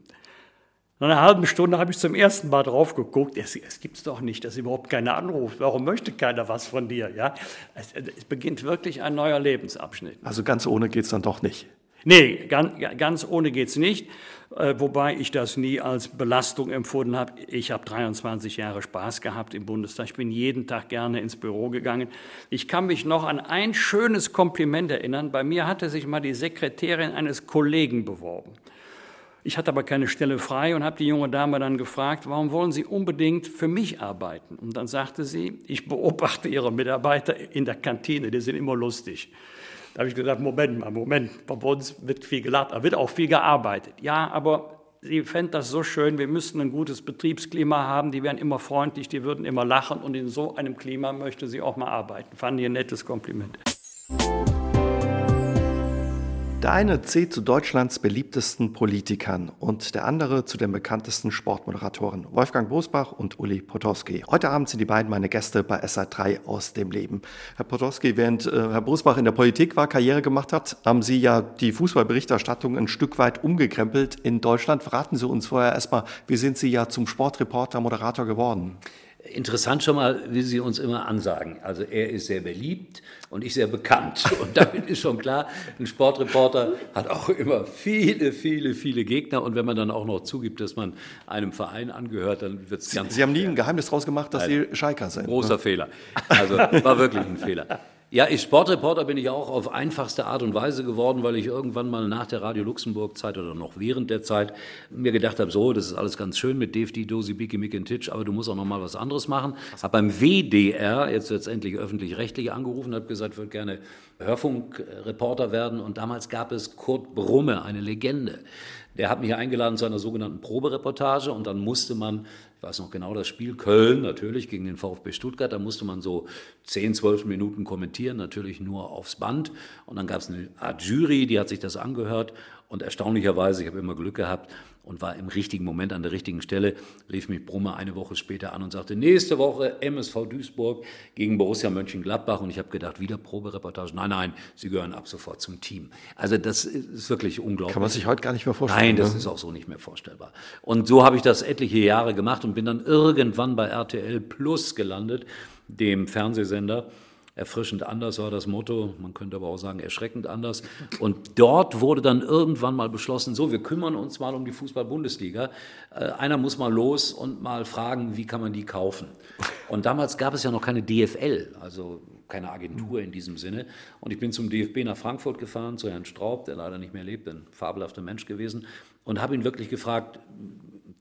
Nach einer halben Stunde habe ich zum ersten Mal drauf geguckt. Es, es gibt es doch nicht, dass überhaupt keiner anruft. Warum möchte keiner was von dir? Ja? Es, es beginnt wirklich ein neuer Lebensabschnitt. Also ganz ohne geht es dann doch nicht. Nee, ganz, ganz ohne geht's nicht, äh, wobei ich das nie als Belastung empfunden habe. Ich habe 23 Jahre Spaß gehabt im Bundestag. Ich bin jeden Tag gerne ins Büro gegangen. Ich kann mich noch an ein schönes Kompliment erinnern. Bei mir hatte sich mal die Sekretärin eines Kollegen beworben. Ich hatte aber keine Stelle frei und habe die junge Dame dann gefragt, warum wollen Sie unbedingt für mich arbeiten? Und dann sagte sie, ich beobachte Ihre Mitarbeiter in der Kantine, die sind immer lustig. Da habe ich gesagt, Moment mal, Moment, bei uns wird viel gelacht, da wird auch viel gearbeitet. Ja, aber sie fände das so schön, wir müssten ein gutes Betriebsklima haben, die wären immer freundlich, die würden immer lachen und in so einem Klima möchte sie auch mal arbeiten. Fand ich ein nettes Kompliment. Der eine zählt zu Deutschlands beliebtesten Politikern und der andere zu den bekanntesten Sportmoderatoren, Wolfgang Bosbach und Uli Potowski. Heute Abend sind die beiden meine Gäste bei SA3 aus dem Leben. Herr Potowski, während äh, Herr Bosbach in der Politik war, Karriere gemacht hat, haben Sie ja die Fußballberichterstattung ein Stück weit umgekrempelt in Deutschland. Verraten Sie uns vorher erstmal, wie sind Sie ja zum Sportreporter, Moderator geworden? Interessant schon mal, wie Sie uns immer ansagen. Also er ist sehr beliebt und ich sehr bekannt. Und damit ist schon klar, ein Sportreporter hat auch immer viele, viele, viele Gegner. Und wenn man dann auch noch zugibt, dass man einem Verein angehört, dann wird es ganz... Sie haben nie ein Geheimnis daraus gemacht, dass Sie Schalker sind. Großer ne? Fehler. Also war wirklich ein Fehler. Ja, ich Sportreporter bin ich auch auf einfachste Art und Weise geworden, weil ich irgendwann mal nach der Radio Luxemburg Zeit oder noch während der Zeit mir gedacht habe, so, das ist alles ganz schön mit DFD, Dosi, Biki, Mick und Titsch, aber du musst auch noch mal was anderes machen. Habe beim WDR, jetzt letztendlich öffentlich-rechtlich angerufen, habe gesagt, ich würde gerne Hörfunkreporter werden und damals gab es Kurt Brumme, eine Legende. Der hat mich eingeladen zu einer sogenannten Probereportage und dann musste man ich weiß noch genau das Spiel Köln, natürlich gegen den VfB Stuttgart, da musste man so 10, 12 Minuten kommentieren, natürlich nur aufs Band. Und dann gab es eine Art Jury, die hat sich das angehört. Und erstaunlicherweise, ich habe immer Glück gehabt, und war im richtigen Moment an der richtigen Stelle, rief mich Brummer eine Woche später an und sagte, nächste Woche MSV Duisburg gegen Borussia Mönchengladbach. Und ich habe gedacht, wieder Probereportage. Nein, nein, Sie gehören ab sofort zum Team. Also das ist wirklich unglaublich. Kann man sich heute gar nicht mehr vorstellen. Nein, das ne? ist auch so nicht mehr vorstellbar. Und so habe ich das etliche Jahre gemacht und bin dann irgendwann bei RTL Plus gelandet, dem Fernsehsender. Erfrischend anders war das Motto, man könnte aber auch sagen erschreckend anders. Und dort wurde dann irgendwann mal beschlossen, so, wir kümmern uns mal um die Fußball-Bundesliga. Äh, einer muss mal los und mal fragen, wie kann man die kaufen. Und damals gab es ja noch keine DFL, also keine Agentur in diesem Sinne. Und ich bin zum DFB nach Frankfurt gefahren, zu Herrn Straub, der leider nicht mehr lebt, ein fabelhafter Mensch gewesen, und habe ihn wirklich gefragt,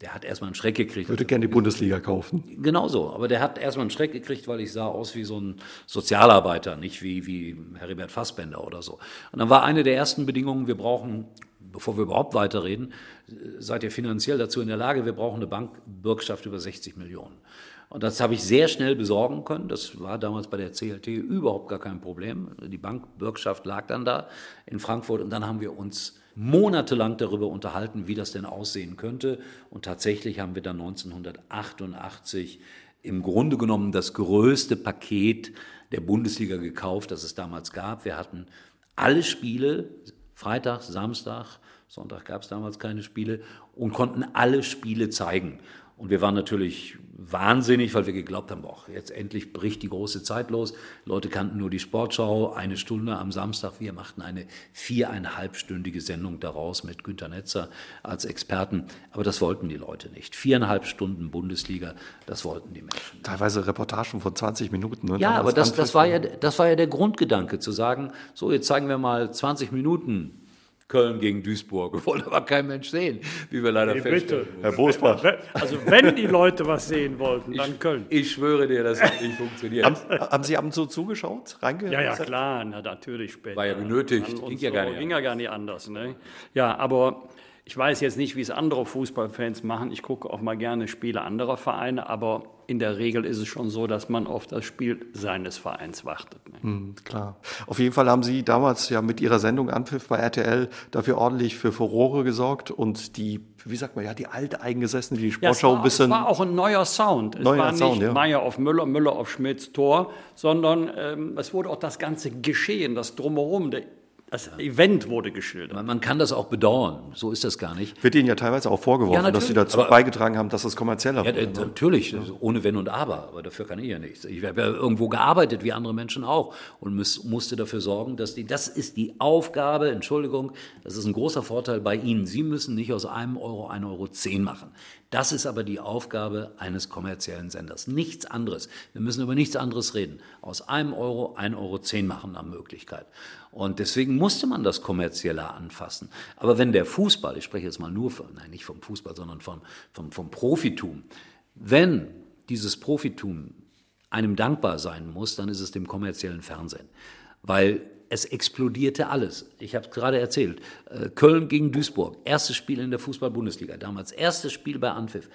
der hat erstmal einen Schreck gekriegt. Würde gerne die Bundesliga kaufen. Genau so, aber der hat erstmal einen Schreck gekriegt, weil ich sah aus wie so ein Sozialarbeiter, nicht wie, wie Heribert Fassbender oder so. Und dann war eine der ersten Bedingungen, wir brauchen, bevor wir überhaupt weiterreden, seid ihr finanziell dazu in der Lage, wir brauchen eine Bankbürgschaft über 60 Millionen. Und das habe ich sehr schnell besorgen können. Das war damals bei der CLT überhaupt gar kein Problem. Die Bankbürgschaft lag dann da in Frankfurt und dann haben wir uns monatelang darüber unterhalten, wie das denn aussehen könnte. Und tatsächlich haben wir dann 1988 im Grunde genommen das größte Paket der Bundesliga gekauft, das es damals gab. Wir hatten alle Spiele, Freitag, Samstag, Sonntag gab es damals keine Spiele und konnten alle Spiele zeigen. Und wir waren natürlich wahnsinnig, weil wir geglaubt haben, boah, jetzt endlich bricht die große Zeit los. Leute kannten nur die Sportschau, eine Stunde am Samstag. Wir machten eine viereinhalbstündige Sendung daraus mit Günter Netzer als Experten. Aber das wollten die Leute nicht. Viereinhalb Stunden Bundesliga, das wollten die Menschen. Teilweise Reportagen von 20 Minuten. Ne? Ja, aber das, das, war ja, das war ja der Grundgedanke, zu sagen, so, jetzt zeigen wir mal 20 Minuten Köln gegen Duisburg. Wollte aber kein Mensch sehen, wie wir leider hey, feststellen. Herr Bosbach. Also wenn die Leute was sehen wollten, dann ich, Köln. Ich schwöre dir, das hat nicht funktioniert. haben, haben, Sie abends so zugeschaut? Reingehört? Ja, ja, klar, na, natürlich später. War ja benötigt, ging ja gar nicht. Ging ja gar nicht anders. Ne? Ja, aber Ich weiß jetzt nicht, wie es andere Fußballfans machen. Ich gucke auch mal gerne Spiele anderer Vereine, aber in der Regel ist es schon so, dass man auf das Spiel seines Vereins wartet. Ne? Mhm, klar. Auf jeden Fall haben Sie damals ja mit Ihrer Sendung Anpfiff bei RTL dafür ordentlich für Furore gesorgt und die, wie sagt man, ja, die Alteingesessenen, die Sportschau ja, war, ein bisschen. Es war auch ein neuer Sound. Es neuer war nicht Sound, ja. Meier auf Müller, Müller auf Schmidts Tor, sondern ähm, es wurde auch das ganze Geschehen, das Drumherum, der das Event wurde geschildert. Man, man, kann das auch bedauern, so ist das gar nicht. Wird Ihnen ja teilweise auch vorgeworfen, ja, dass Sie dazu aber, beigetragen haben, dass es kommerzieller ja, wurde. Ne? Natürlich, ja. ohne Wenn und Aber, aber dafür kann ich ja nichts. Ich habe ja irgendwo gearbeitet, wie andere Menschen auch, und muss, musste dafür sorgen, dass die, das ist die Aufgabe, Entschuldigung, das ist ein großer Vorteil bei Ihnen. Sie müssen nicht aus einem Euro 1,10 Euro zehn machen. Das ist aber die Aufgabe eines kommerziellen Senders. Nichts anderes. Wir müssen über nichts anderes reden. Aus einem Euro 1,10 Euro zehn machen nach Möglichkeit. Und deswegen musste man das kommerzieller anfassen. Aber wenn der Fußball, ich spreche jetzt mal nur von, nein, nicht vom Fußball, sondern vom, vom, vom Profitum, wenn dieses Profitum einem dankbar sein muss, dann ist es dem kommerziellen Fernsehen. Weil es explodierte alles. Ich habe es gerade erzählt. Äh, Köln gegen Duisburg, erstes Spiel in der Fußball-Bundesliga damals, erstes Spiel bei Anpfiff.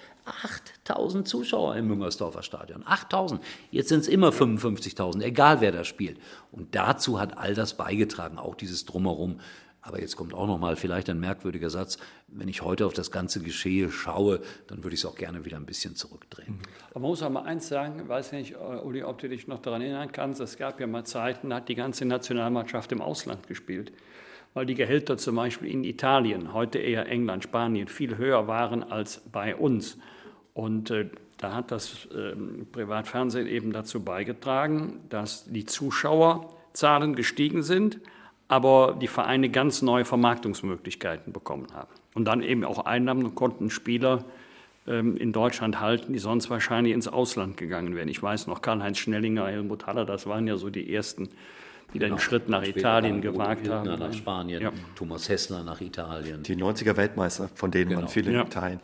8000 Zuschauer im Müngersdorfer Stadion, 8000. Jetzt sind es immer 55.000, egal wer da spielt. Und dazu hat all das beigetragen, auch dieses Drumherum. Aber jetzt kommt auch noch mal vielleicht ein merkwürdiger Satz. Wenn ich heute auf das ganze Geschehe schaue, dann würde ich es auch gerne wieder ein bisschen zurückdrehen. Aber man muss auch mal eins sagen, ich weiß nicht, Uli, ob du dich noch daran erinnern kannst, es gab ja mal Zeiten, da hat die ganze Nationalmannschaft im Ausland gespielt, weil die Gehälter zum Beispiel in Italien, heute eher England, Spanien, viel höher waren als bei uns. Und äh, da hat das äh, Privatfernsehen eben dazu beigetragen, dass die Zuschauerzahlen gestiegen sind aber die Vereine ganz neue Vermarktungsmöglichkeiten bekommen haben. Und dann eben auch Einnahmen konnten Spieler ähm, in Deutschland halten, die sonst wahrscheinlich ins Ausland gegangen wären. Ich weiß noch, Karl-Heinz Schnellinger, Helmut Haller, das waren ja so die ersten, die genau. den Schritt nach Italien gewagt haben. nach Spanien, ja. Thomas Hessler nach Italien. Die 90er Weltmeister, von denen genau. man viele ja. teilen.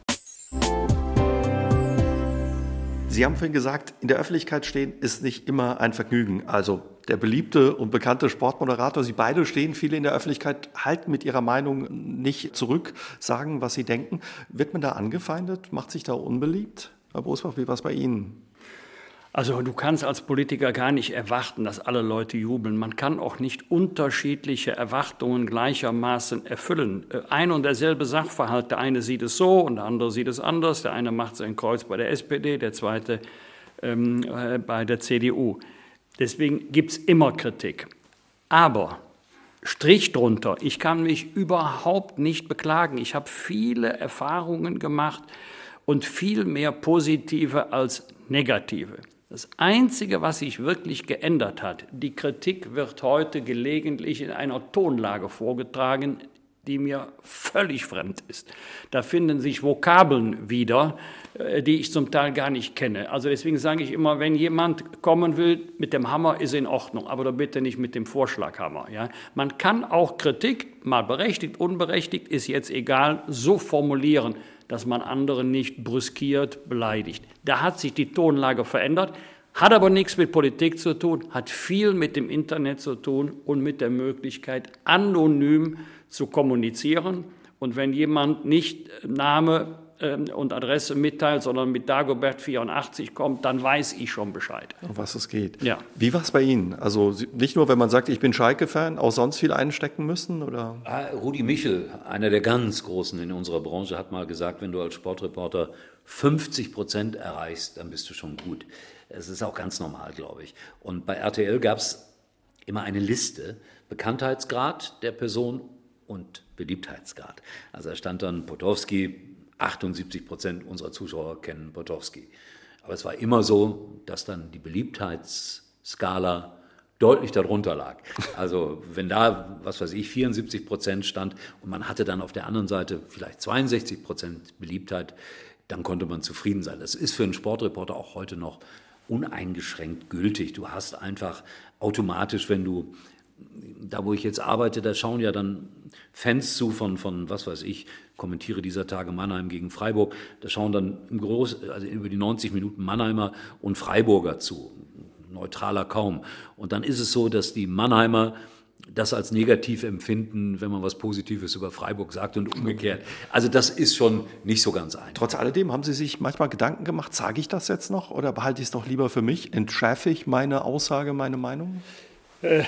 Sie haben vorhin gesagt, in der Öffentlichkeit stehen ist nicht immer ein Vergnügen. Also der beliebte und bekannte Sportmoderator, Sie beide stehen viele in der Öffentlichkeit, halten mit ihrer Meinung nicht zurück, sagen, was sie denken. Wird man da angefeindet? Macht sich da unbeliebt? Herr Bosbach, wie war es bei Ihnen? Also du kannst als Politiker gar nicht erwarten, dass alle Leute jubeln. Man kann auch nicht unterschiedliche Erwartungen gleichermaßen erfüllen. Äh, ein und derselbe Sachverhalt, der eine sieht es so und der andere sieht es anders. Der eine macht sein Kreuz bei der SPD, der zweite ähm, äh, bei der CDU. Deswegen gibt es immer Kritik. Aber Strich drunter, ich kann mich überhaupt nicht beklagen. Ich habe viele Erfahrungen gemacht und viel mehr positive als negative. Das Einzige, was sich wirklich geändert hat, die Kritik wird heute gelegentlich in einer Tonlage vorgetragen, die mir völlig fremd ist. Da finden sich Vokabeln wieder, äh, die ich zum Teil gar nicht kenne. Also deswegen sage ich immer, wenn jemand kommen will mit dem Hammer, ist in Ordnung, aber doch bitte nicht mit dem Vorschlaghammer. Ja? Man kann auch Kritik, mal berechtigt, unberechtigt, ist jetzt egal, so formulieren, dass man anderen nicht brüskiert, beleidigt. Da hat sich die Tonlage verändert, hat aber nichts mit Politik zu tun, hat viel mit dem Internet zu tun und mit der Möglichkeit, anonym zu kommunizieren. Und wenn jemand nicht Name, ähm, und Adresse mitteilt, sondern mit Dagobert 84 kommt, dann weiß ich schon Bescheid. Um was es geht. Ja. Wie war es bei Ihnen? Also nicht nur, wenn man sagt, ich bin Schalke-Fan, auch sonst viel einstecken müssen? Oder? Ah, Rudi Michel, einer der ganz Großen in unserer Branche, hat mal gesagt, wenn du als Sportreporter 50 Prozent erreichst, dann bist du schon gut. Es ist auch ganz normal, glaube ich. Und bei RTL gab es immer eine Liste, Bekanntheitsgrad der Person und Beliebtheitsgrad. Also da stand dann Potowski, 78 Prozent unserer Zuschauer kennen Potowski. Aber es war immer so, dass dann die Beliebtheitsskala deutlich darunter lag. Also wenn da, was weiß ich, 74 Prozent stand und man hatte dann auf der anderen Seite vielleicht 62 Prozent Beliebtheit, dann konnte man zufrieden sein. Das ist für einen Sportreporter auch heute noch uneingeschränkt gültig. Du hast einfach automatisch, wenn du da wo ich jetzt arbeite, da schauen ja dann Fans zu von, von was weiß ich, kommentiere dieser Tage Mannheim gegen Freiburg, da schauen dann im Groß, also über die 90 Minuten Mannheimer und Freiburger zu, neutraler kaum. Und dann ist es so, dass die Mannheimer das als negativ empfinden, wenn man was Positives über Freiburg sagt und umgekehrt. Also das ist schon nicht so ganz einfach. Trotz alledem haben Sie sich manchmal Gedanken gemacht, sage ich das jetzt noch oder behalte ich es doch lieber für mich? Entschärfe ich meine Aussage, meine Meinung? Äh,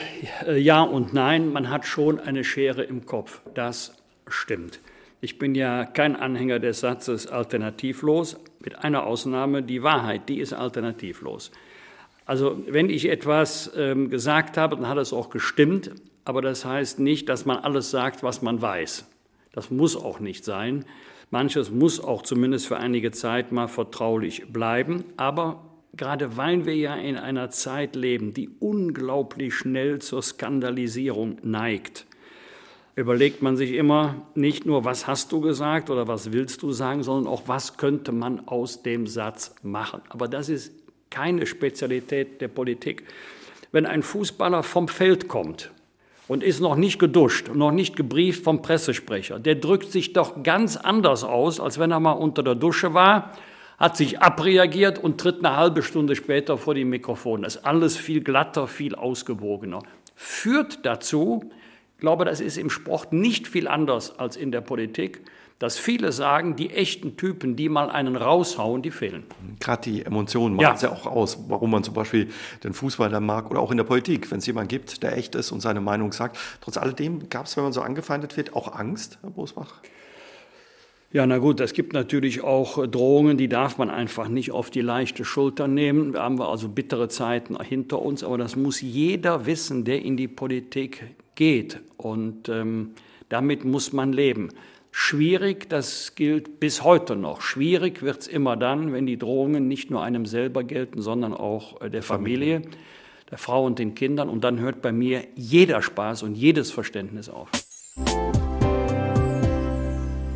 ja und nein, man hat schon eine Schere im Kopf. Das stimmt. Ich bin ja kein Anhänger des Satzes alternativlos, mit einer Ausnahme, die Wahrheit, die ist alternativlos. Also wenn ich etwas ähm, gesagt habe, dann hat es auch gestimmt, aber das heißt nicht, dass man alles sagt, was man weiß. Das muss auch nicht sein. Manches muss auch zumindest für einige Zeit mal vertraulich bleiben, aber gerade weil wir ja in einer Zeit leben, die unglaublich schnell zur Skandalisierung neigt, überlegt man sich immer nicht nur, was hast du gesagt oder was willst du sagen, sondern auch, was könnte man aus dem Satz machen. Aber das ist keine Spezialität der Politik. Wenn ein Fußballer vom Feld kommt und ist noch nicht geduscht und noch nicht gebrieft vom Pressesprecher, der drückt sich doch ganz anders aus, als wenn er mal unter der Dusche war, hat sich abreagiert und tritt eine halbe Stunde später vor die Mikrofone. Das ist alles viel glatter, viel ausgewogener. Führt dazu, ich glaube, das ist im Sport nicht viel anders als in der Politik, dass viele sagen, die echten Typen, die mal einen raushauen, die fehlen. Gerade die Emotionen machen es ja. ja auch aus, warum man zum Beispiel den Fußball dann mag oder auch in der Politik, wenn es jemanden gibt, der echt ist und seine Meinung sagt. Trotz alledem gab es, wenn man so angefeindet wird, auch Angst, Herr Bosbach? Ja, na gut, es gibt natürlich auch Drohungen, die darf man einfach nicht auf die leichte Schulter nehmen. Da haben wir also bittere Zeiten hinter uns, aber das muss jeder wissen, der in die Politik geht. Und ähm, damit muss man leben. Schwierig, das gilt bis heute noch. Schwierig wird es immer dann, wenn die Drohungen nicht nur einem selber gelten, sondern auch äh, der Familie, der Frau und den Kindern. Und dann hört bei mir jeder Spaß und jedes Verständnis auf.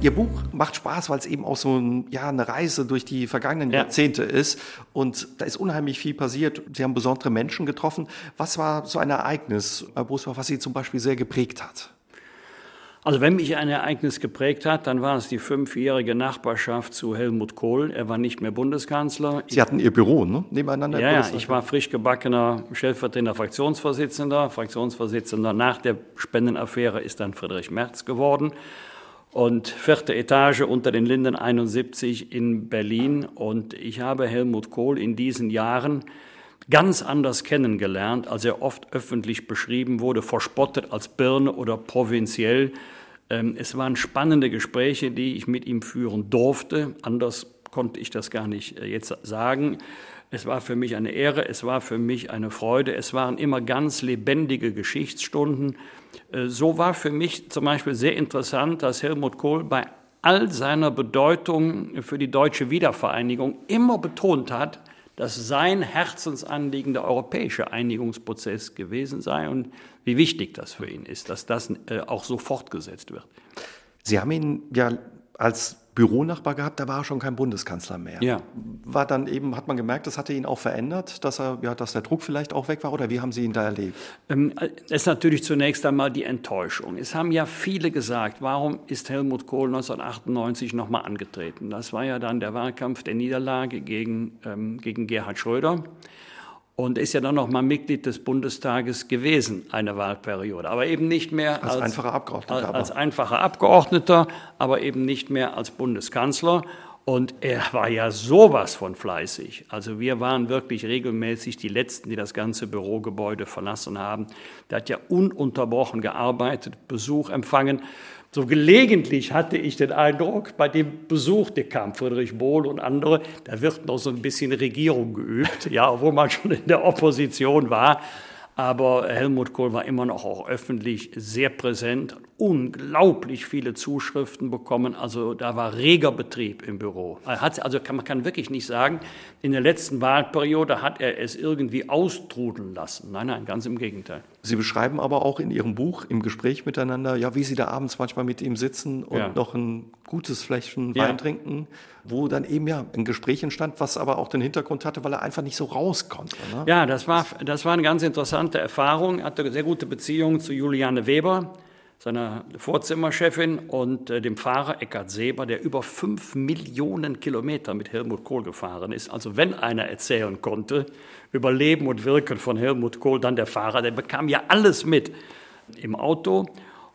Ihr Buch macht Spaß, weil es eben auch so ein, ja, eine Reise durch die vergangenen ja. Jahrzehnte ist. Und da ist unheimlich viel passiert. Sie haben besondere Menschen getroffen. Was war so ein Ereignis, Herr Bosbach, was Sie zum Beispiel sehr geprägt hat? Also wenn mich ein Ereignis geprägt hat, dann war es die fünfjährige Nachbarschaft zu Helmut Kohl. Er war nicht mehr Bundeskanzler. Sie hatten Ihr Büro ne? nebeneinander? Ja, ja, ich war frisch gebackener stellvertretender Fraktionsvorsitzender. Fraktionsvorsitzender nach der Spendenaffäre ist dann Friedrich Merz geworden. Und vierte Etage unter den Linden 71 in Berlin. Und ich habe Helmut Kohl in diesen Jahren ganz anders kennengelernt, als er oft öffentlich beschrieben wurde, verspottet als Birne oder provinziell. Ähm, es waren spannende Gespräche, die ich mit ihm führen durfte. Anders konnte ich das gar nicht äh, jetzt sagen. Es war für mich eine Ehre, es war für mich eine Freude. Es waren immer ganz lebendige Geschichtsstunden. Äh, so war für mich zum Beispiel sehr interessant, dass Helmut Kohl bei all seiner Bedeutung für die deutsche Wiedervereinigung immer betont hat, dass sein Herzensanliegen der europäische Einigungsprozess gewesen sei und wie wichtig das für ihn ist, dass das äh, auch so fortgesetzt wird. Sie haben ihn ja als Büronachbar gehabt, da war er schon kein Bundeskanzler mehr. Ja. War dann eben, hat man gemerkt, das hatte ihn auch verändert, dass er, ja, dass der Druck vielleicht auch weg war oder wie haben Sie ihn da erlebt? Ähm, es ist natürlich zunächst einmal die Enttäuschung. Es haben ja viele gesagt, warum ist Helmut Kohl 1998 nochmal angetreten? Das war ja dann der Wahlkampf der Niederlage gegen, ähm, gegen Gerhard Schröder und ist ja dann noch mal Mitglied des Bundestages gewesen, eine Wahlperiode. Aber eben nicht mehr als, als einfacher Abgeordneter. Als, als einfacher Abgeordneter, aber eben nicht mehr als Bundeskanzler. Und er war ja sowas von fleißig. Also wir waren wirklich regelmäßig die Letzten, die das ganze Bürogebäude verlassen haben. Der hat ja ununterbrochen gearbeitet, Besuch empfangen. So gelegentlich hatte ich den Eindruck, bei dem Besuch, der kam Friedrich Bohl und andere, da wird noch so ein bisschen Regierung geübt, ja, obwohl man schon in der Opposition war. Aber Helmut Kohl war immer noch auch öffentlich sehr präsent, unglaublich viele Zuschriften bekommen. Also da war reger Betrieb im Büro. Hat, also kann, man kann wirklich nicht sagen, in der letzten Wahlperiode hat er es irgendwie austrudeln lassen. Nein, nein, ganz im Gegenteil. Sie beschreiben aber auch in Ihrem Buch im Gespräch miteinander, ja, wie Sie da abends manchmal mit ihm sitzen und ja. noch ein gutes Fläschchen Wein ja. trinken, wo dann eben ja ein Gespräch entstand, was aber auch den Hintergrund hatte, weil er einfach nicht so raus konnte. Ne? Ja, das war, das war eine ganz interessante Erfahrung. Er hatte sehr gute Beziehung zu Juliane Weber, seiner Vorzimmerchefin und äh, dem Fahrer Eckhard Seber, der über fünf Millionen Kilometer mit Helmut Kohl gefahren ist. Also wenn einer erzählen konnte über Leben und Wirken von Helmut Kohl, dann der Fahrer, der bekam ja alles mit im Auto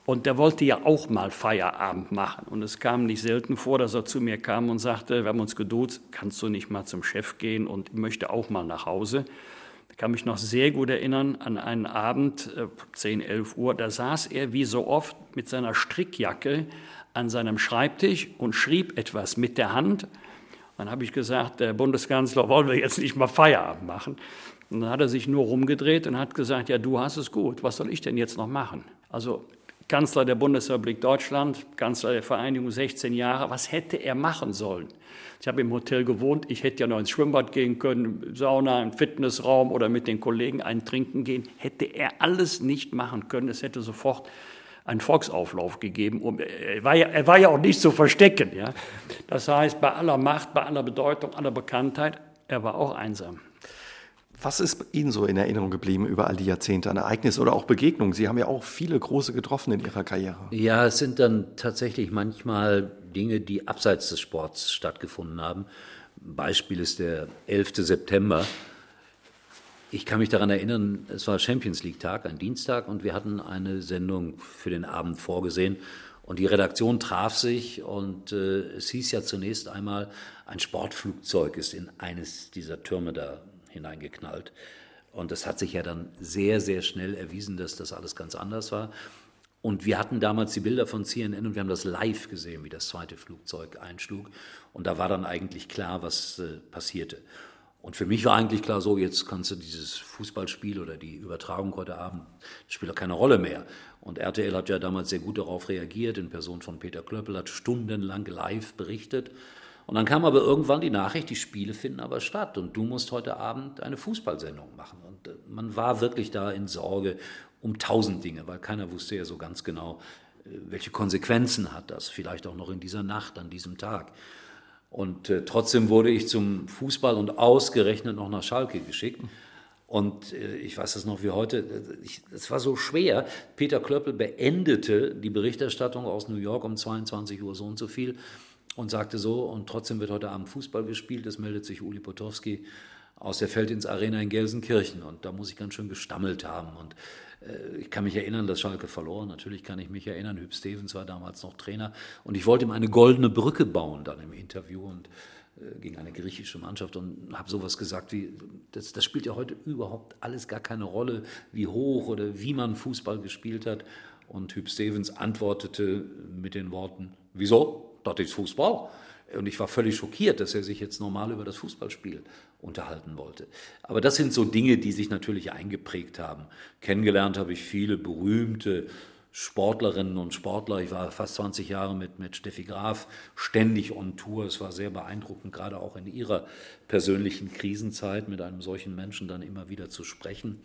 und der wollte ja auch mal Feierabend machen. Und es kam nicht selten vor, dass er zu mir kam und sagte, wir haben uns geduzt, kannst du nicht mal zum Chef gehen und möchte auch mal nach Hause. Ich kann mich noch sehr gut erinnern an einen Abend, 10, äh, 11 Uhr, da saß er wie so oft mit seiner Strickjacke an seinem Schreibtisch und schrieb etwas mit der Hand. Dann habe ich gesagt, der Bundeskanzler, wollen wir jetzt nicht mal Feierabend machen? Und dann hat er sich nur rumgedreht und hat gesagt, ja, du hast es gut, was soll ich denn jetzt noch machen? Also Kanzler der Bundesrepublik Deutschland, Kanzler der Vereinigung 16 Jahre, was hätte er machen sollen? Ich habe im Hotel gewohnt, ich hätte ja noch ins Schwimmbad gehen können, Sauna, im Fitnessraum oder mit den Kollegen einen trinken gehen. Hätte er alles nicht machen können, es hätte sofort einen Volksauflauf gegeben. Er war, ja, er war ja auch nicht zu verstecken. Ja? Das heißt, bei aller Macht, bei aller Bedeutung, aller Bekanntheit, er war auch einsam. Was ist Ihnen so in Erinnerung geblieben über all die Jahrzehnte an Ereignisse oder auch Begegnungen? Sie haben ja auch viele große getroffen in Ihrer Karriere. Ja, es sind dann tatsächlich manchmal Dinge, die abseits des Sports stattgefunden haben. Beispiel ist der 11. September. Ich kann mich daran erinnern, es war Champions League Tag, ein Dienstag, und wir hatten eine Sendung für den Abend vorgesehen. Und die Redaktion traf sich und äh, es hieß ja zunächst einmal, ein Sportflugzeug ist in eines dieser Türme da hineingeknallt. Und das hat sich ja dann sehr, sehr schnell erwiesen, dass das alles ganz anders war. Und wir hatten damals die Bilder von CNN und wir haben das live gesehen, wie das zweite Flugzeug einschlug. Und da war dann eigentlich klar, was äh, passierte. Und für mich war eigentlich klar, so jetzt kannst du dieses Fußballspiel oder die Übertragung heute Abend, das spielt keine Rolle mehr. Und RTL hat ja damals sehr gut darauf reagiert, in Person von Peter Klöppel, hat stundenlang live berichtet. Und dann kam aber irgendwann die Nachricht, die Spiele finden aber statt und du musst heute Abend eine Fußballsendung machen. Und äh, man war wirklich da in Sorge um tausend Dinge, weil keiner wusste ja so ganz genau, äh, welche Konsequenzen hat das, vielleicht auch noch in dieser Nacht, an diesem Tag. Und äh, trotzdem wurde ich zum Fußball und ausgerechnet noch nach Schalke geschickt. Und äh, ich weiß das noch wie heute, es war so schwer. Peter Klöppel beendete die Berichterstattung aus New York um 22 Uhr so und so viel und sagte so, und trotzdem wird heute Abend Fußball gespielt, es meldet sich Uli Potowski aus der Feldins Arena in Gelsenkirchen und da muss ich ganz schön gestammelt haben und äh, ich kann mich erinnern, dass Schalke verlor. Natürlich kann ich mich erinnern, Hüb Stevens war damals noch Trainer und ich wollte ihm eine goldene Brücke bauen dann im Interview und äh, gegen eine griechische Mannschaft und habe sowas gesagt wie, das, das spielt ja heute überhaupt alles gar keine Rolle, wie hoch oder wie man Fußball gespielt hat. Und Hüb Stevens antwortete mit den Worten, wieso? Das ist Fußball. Und ich war völlig schockiert, dass er sich jetzt normal über das Fußballspiel unterhalten wollte. Aber das sind so Dinge, die sich natürlich eingeprägt haben. Kennengelernt habe ich viele berühmte Sportlerinnen und Sportler. Ich war fast 20 Jahre mit, mit Steffi Graf ständig on Tour. Es war sehr beeindruckend, gerade auch in ihrer persönlichen Krisenzeit mit einem solchen Menschen dann immer wieder zu sprechen.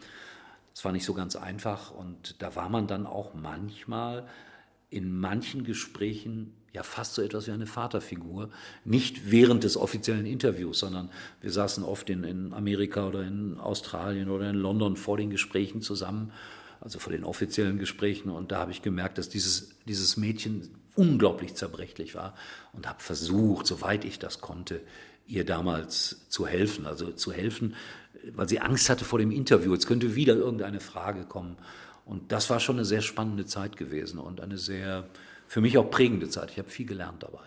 Es war nicht so ganz einfach und da war man dann auch manchmal in manchen Gesprächen ja fast so etwas wie eine Vaterfigur. Nicht während des offiziellen Interviews, sondern wir saßen oft in, in Amerika oder in Australien oder in London vor den Gesprächen zusammen, also vor den offiziellen Gesprächen. Und da habe ich gemerkt, dass dieses, dieses Mädchen unglaublich zerbrechlich war und habe versucht, soweit ich das konnte, ihr damals zu helfen. Also zu helfen, weil sie Angst hatte vor dem Interview. Jetzt könnte wieder irgendeine Frage kommen. Und das war schon eine sehr spannende Zeit gewesen und eine sehr für mich auch prägende Zeit. Ich habe viel gelernt dabei.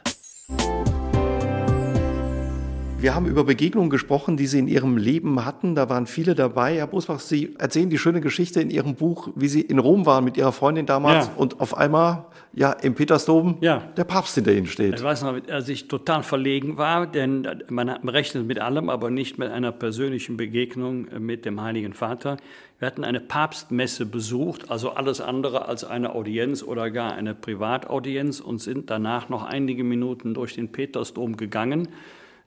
Wir haben über Begegnungen gesprochen, die Sie in Ihrem Leben hatten. Da waren viele dabei. Herr Bosbach, Sie erzählen die schöne Geschichte in Ihrem Buch, wie Sie in Rom waren mit Ihrer Freundin damals ja. und auf einmal ja im Petersdom ja. der Papst hinter Ihnen steht. Ich weiß noch, als ich total verlegen war, denn man rechnet mit allem, aber nicht mit einer persönlichen Begegnung mit dem Heiligen Vater. Wir hatten eine Papstmesse besucht, also alles andere als eine Audienz oder gar eine Privataudienz und sind danach noch einige Minuten durch den Petersdom gegangen.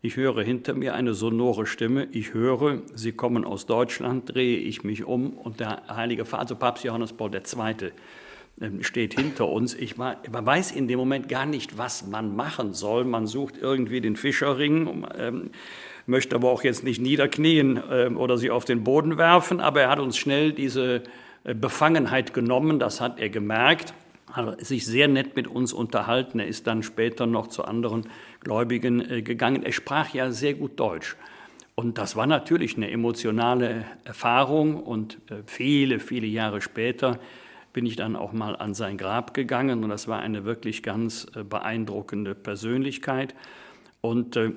Ich höre hinter mir eine sonore Stimme. Ich höre, Sie kommen aus Deutschland, drehe ich mich um und der Heilige Vater, also Papst Johannes Paul II., steht hinter uns. Ich man weiß in dem Moment gar nicht, was man machen soll. Man sucht irgendwie den Fischerring, ähm, möchte aber auch jetzt nicht niederknien ähm, oder sie auf den Boden werfen, aber er hat uns schnell diese äh, Befangenheit genommen, das hat er gemerkt, hat sich sehr nett mit uns unterhalten. Er ist dann später noch zu anderen Gläubigen äh, gegangen. Er sprach ja sehr gut Deutsch. Und das war natürlich eine emotionale Erfahrung und äh, viele, viele Jahre später bin ich dann auch mal an sein Grab gegangen und das war eine wirklich ganz äh, beeindruckende Persönlichkeit. Und äh,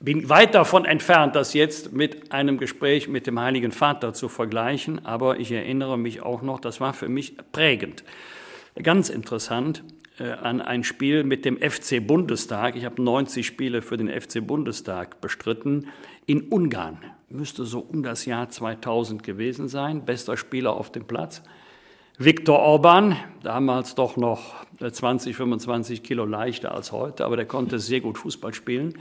bin weit davon entfernt, das jetzt mit einem Gespräch mit dem Heiligen Vater zu vergleichen, aber ich erinnere mich auch noch, das war für mich prägend. Ganz interessant äh, an ein Spiel mit dem FC Bundestag. Ich habe 90 Spiele für den FC Bundestag bestritten in Ungarn. Müsste so um das Jahr 2000 gewesen sein. Bester Spieler auf dem Platz. Viktor Orban, damals doch noch 20, 25 Kilo leichter als heute, aber der konnte sehr gut Fußball spielen.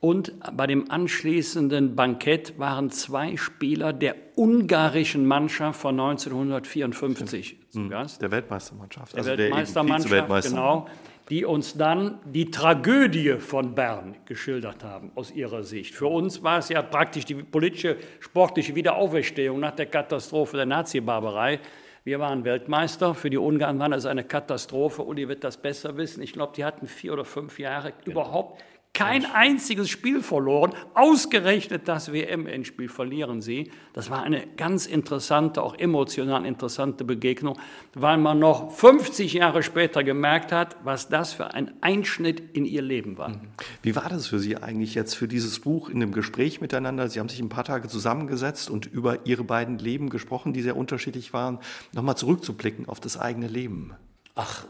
Und bei dem anschließenden Bankett waren zwei Spieler der ungarischen Mannschaft von 1954 zu hm, Gast. Der Weltmeistermannschaft. Der also Weltmeistermannschaft, der genau. Die uns dann die Tragödie von Bern geschildert haben, aus ihrer Sicht. Für uns war es ja praktisch die politische, sportliche Wiederauferstehung nach der Katastrophe der Nazi-Barbarei. Wir waren Weltmeister. Für die Ungarn war das eine Katastrophe. Uli wird das besser wissen. Ich glaube, die hatten vier oder fünf Jahre genau. überhaupt kein einziges Spiel verloren. Ausgerechnet das WM-Endspiel verlieren sie. Das war eine ganz interessante, auch emotional interessante Begegnung, weil man noch 50 Jahre später gemerkt hat, was das für ein Einschnitt in ihr Leben war. Mhm. Wie war das für Sie eigentlich jetzt für dieses Buch in dem Gespräch miteinander? Sie haben sich ein paar Tage zusammengesetzt und über Ihre beiden Leben gesprochen, die sehr unterschiedlich waren, nochmal zurückzublicken auf das eigene Leben. Ach,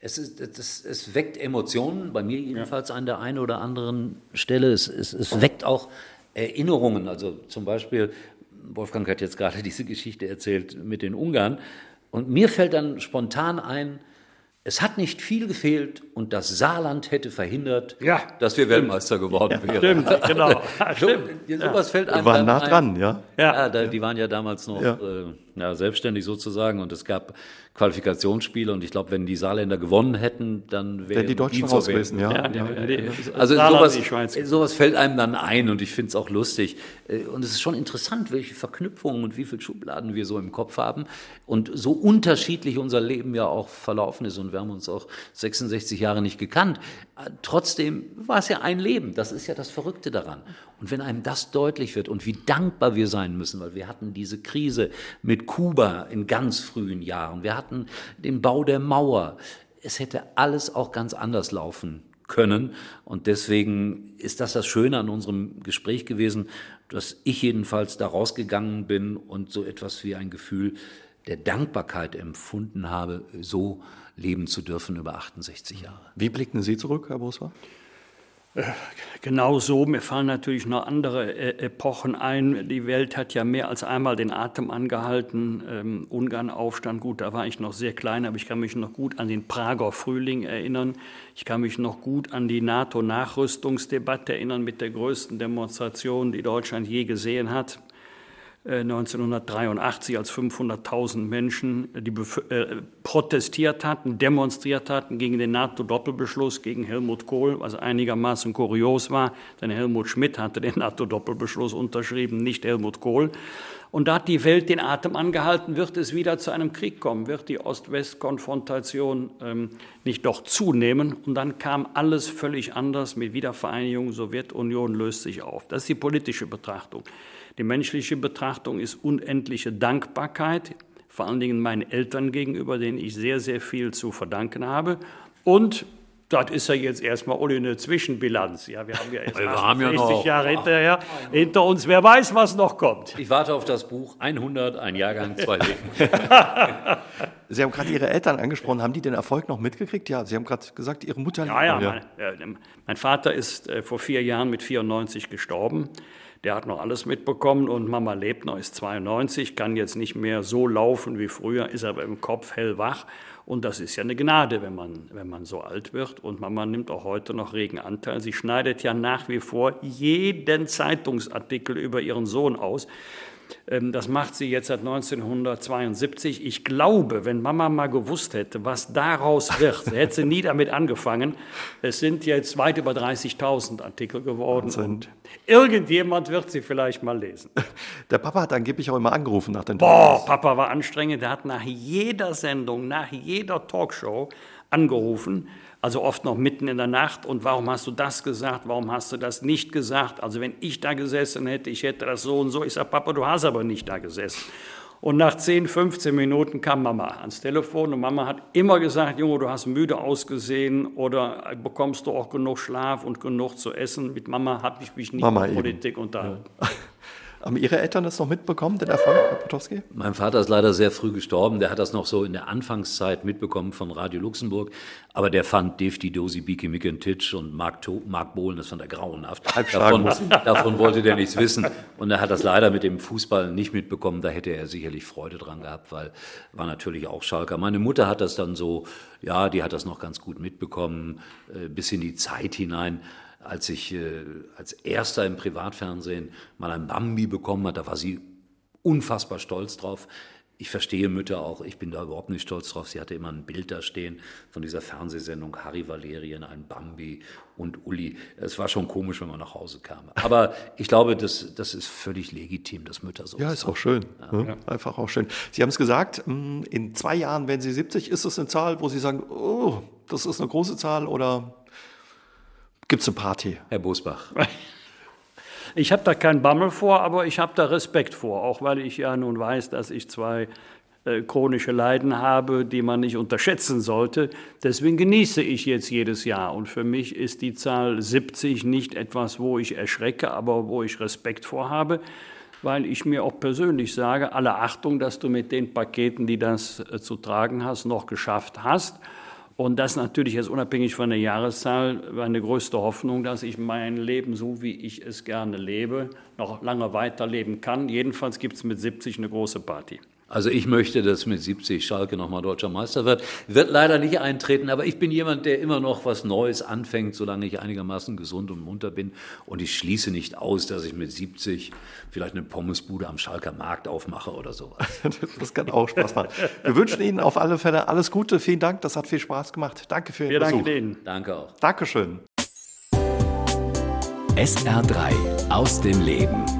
es, ist, es, es weckt Emotionen, bei mir jedenfalls ja. an der einen oder anderen Stelle. Es, es, es weckt auch Erinnerungen. Also zum Beispiel, Wolfgang hat jetzt gerade diese Geschichte erzählt mit den Ungarn. Und mir fällt dann spontan ein, es hat nicht viel gefehlt und das Saarland hätte verhindert, ja, dass wir stimmt. Weltmeister geworden ja, wären. Stimmt, genau. stimmt. So, sowas ja. fällt einem Wir waren nah dran, ja. Ja, da, die waren ja damals noch äh, ja, selbstständig sozusagen und es gab Qualifikationsspiele und ich glaube, wenn die Saarländer gewonnen hätten, dann wären die Deutschen raus gewesen. Ja. ja, ja, also sowas, sowas, fällt einem dann ein und ich finde es auch lustig äh, und es ist schon interessant, welche Verknüpfungen und wie viele Schubladen wir so im Kopf haben und so unterschiedlich unser Leben ja auch verlaufen ist und wir haben uns auch 66 Jahre nicht gekannt. Äh, trotzdem war es ja ein Leben. Das ist ja das Verrückte daran. Und wenn einem das deutlich wird und wie dankbar wir sein müssen, weil wir hatten diese Krise mit Kuba in ganz frühen Jahren, wir hatten den Bau der Mauer, es hätte alles auch ganz anders laufen können. Und deswegen ist das das Schöne an unserem Gespräch gewesen, dass ich jedenfalls da rausgegangen bin und so etwas wie ein Gefühl der Dankbarkeit empfunden habe, so leben zu dürfen über 68 Jahre. Wie blicken Sie zurück, Herr Boswa? Genau so. Mir fallen natürlich noch andere äh, Epochen ein. Die Welt hat ja mehr als einmal den Atem angehalten. Ähm, Ungarn-Aufstand, gut, da war ich noch sehr klein, aber ich kann mich noch gut an den Prager Frühling erinnern. Ich kann mich noch gut an die NATO-Nachrüstungsdebatte erinnern mit der größten Demonstration, die Deutschland je gesehen hat. 1983, äh, als 500.000 Menschen die äh, protestiert hatten, demonstriert hatten gegen den NATO-Doppelbeschluss, gegen Helmut Kohl, was einigermaßen kurios war, denn Helmut Schmidt hatte den NATO-Doppelbeschluss unterschrieben, nicht Helmut Kohl. Und da hat die Welt den Atem angehalten, wird es wieder zu einem Krieg kommen, wird die Ost-West-Konfrontation ähm, nicht doch zunehmen. Und dann kam alles völlig anders mit Wiedervereinigung, Sowjetunion löst sich auf. Das ist die politische Betrachtung. Die menschliche Betrachtung ist unendliche Dankbarkeit, vor allen Dingen meinen Eltern gegenüber, denen ich sehr, sehr viel zu verdanken habe. Und das ist ja jetzt erstmal ohne eine Zwischenbilanz. Ja, wir haben ja jetzt wir haben 60 ja Jahre hinterher hinter uns. Wer weiß, was noch kommt. Ich warte auf das Buch 100, ein Jahrgang, zwei Leben. Sie haben gerade Ihre Eltern angesprochen. Haben die den Erfolg noch mitgekriegt? Ja, Sie haben gerade gesagt, Ihre Mutter. Ja, ja. ja. Mein, äh, mein, Vater ist äh, vor vier Jahren mit 94 gestorben. Der hat noch alles mitbekommen und Mama lebt noch, ist 92, kann jetzt nicht mehr so laufen wie früher, ist aber im Kopf hellwach. Und das ist ja eine Gnade, wenn man, wenn man so alt wird. Und Mama nimmt auch heute noch regen Anteil. Sie schneidet ja nach wie vor jeden Zeitungsartikel über ihren Sohn aus. Ähm, das macht sie jetzt seit 1972. Ich glaube, wenn Mama mal gewusst hätte, was daraus wird, hätte sie nie damit angefangen. Es sind jetzt weit über 30.000 Artikel geworden Wahnsinn. und irgendjemand wird sie vielleicht mal lesen. Der Papa hat angeblich auch immer angerufen nach den Boah, Papa war anstrengend. Der hat nach jeder Sendung, nach jeder Talkshow angerufen also oft noch mitten in der Nacht. Und warum hast du das gesagt? Warum hast du das nicht gesagt? Also wenn ich da gesessen hätte, ich hätte das so und so. Ich sage, Papa, du hast aber nicht da gesessen. Und nach 10, 15 Minuten kam Mama ans Telefon und Mama hat immer gesagt, Junge, du hast müde ausgesehen oder bekommst du auch genug Schlaf und genug zu essen. Mit Mama hatte ich mich nicht Mama mit Politik unterhalten. Ja. Haben Ihre Eltern das noch mitbekommen, den Erfolg, Herr Potowski? Mein Vater ist leider sehr früh gestorben. Der hat das noch so in der Anfangszeit mitbekommen von Radio Luxemburg. Aber der fand Defti, Dosi, Biki, Mikentitsch und Mark, to Mark Bohlen, das fand er grauenhaft. Davon, davon wollte der nichts wissen. Und er hat das leider mit dem Fußball nicht mitbekommen. Da hätte er sicherlich Freude dran gehabt, weil war natürlich auch Schalker. Meine Mutter hat das dann so, ja, die hat das noch ganz gut mitbekommen, äh, bis in die Zeit hinein als ich äh, als erster im Privatfernsehen mal ein Bambi bekommen hat, da war sie unfassbar stolz drauf. Ich verstehe Mütter auch, ich bin da überhaupt nicht stolz drauf. Sie hatte immer ein Bild da stehen von dieser Fernsehsendung Harry Valerien, ein Bambi und Uli. Es war schon komisch, wenn man nach Hause kam. Aber ich glaube, das, das ist völlig legitim, dass Mütter so Ja, ist auch schön. Ja. Ne? Einfach auch schön. Sie haben es gesagt, mm, in zwei Jahren, wenn Sie 70, ist das eine Zahl, wo Sie sagen, oh, das ist eine große Zahl oder gibt es eine Party. Herr Bosbach. Ich habe da keinen Bammel vor, aber ich habe da Respekt vor, auch weil ich ja nun weiß, dass ich zwei äh, chronische Leiden habe, die man nicht unterschätzen sollte. Deswegen genieße ich jetzt jedes Jahr. Und für mich ist die Zahl 70 nicht etwas, wo ich erschrecke, aber wo ich Respekt vor habe, weil ich mir auch persönlich sage, alle Achtung, dass du mit den Paketen, die das äh, zu tragen hast, noch geschafft hast. Und das natürlich jetzt unabhängig von der Jahreszahl meine größte Hoffnung, dass ich mein Leben, so wie ich es gerne lebe, noch lange weiterleben kann. Jedenfalls gibt es mit 70 eine große Party. Also ich möchte, dass mit 70 Schalke nochmal deutscher Meister wird. Wird leider nicht eintreten, aber ich bin jemand, der immer noch was Neues anfängt, solange ich einigermaßen gesund und munter bin. Und ich schließe nicht aus, dass ich mit 70 vielleicht eine Pommesbude am Schalker Markt aufmache oder sowas. das kann auch Spaß machen. Wir wünschen Ihnen auf alle Fälle alles Gute. Vielen Dank, das hat viel Spaß gemacht. Danke für Ihren Wir Besuch. danken Ihnen. Danke auch. Dankeschön. SR3 aus dem Leben.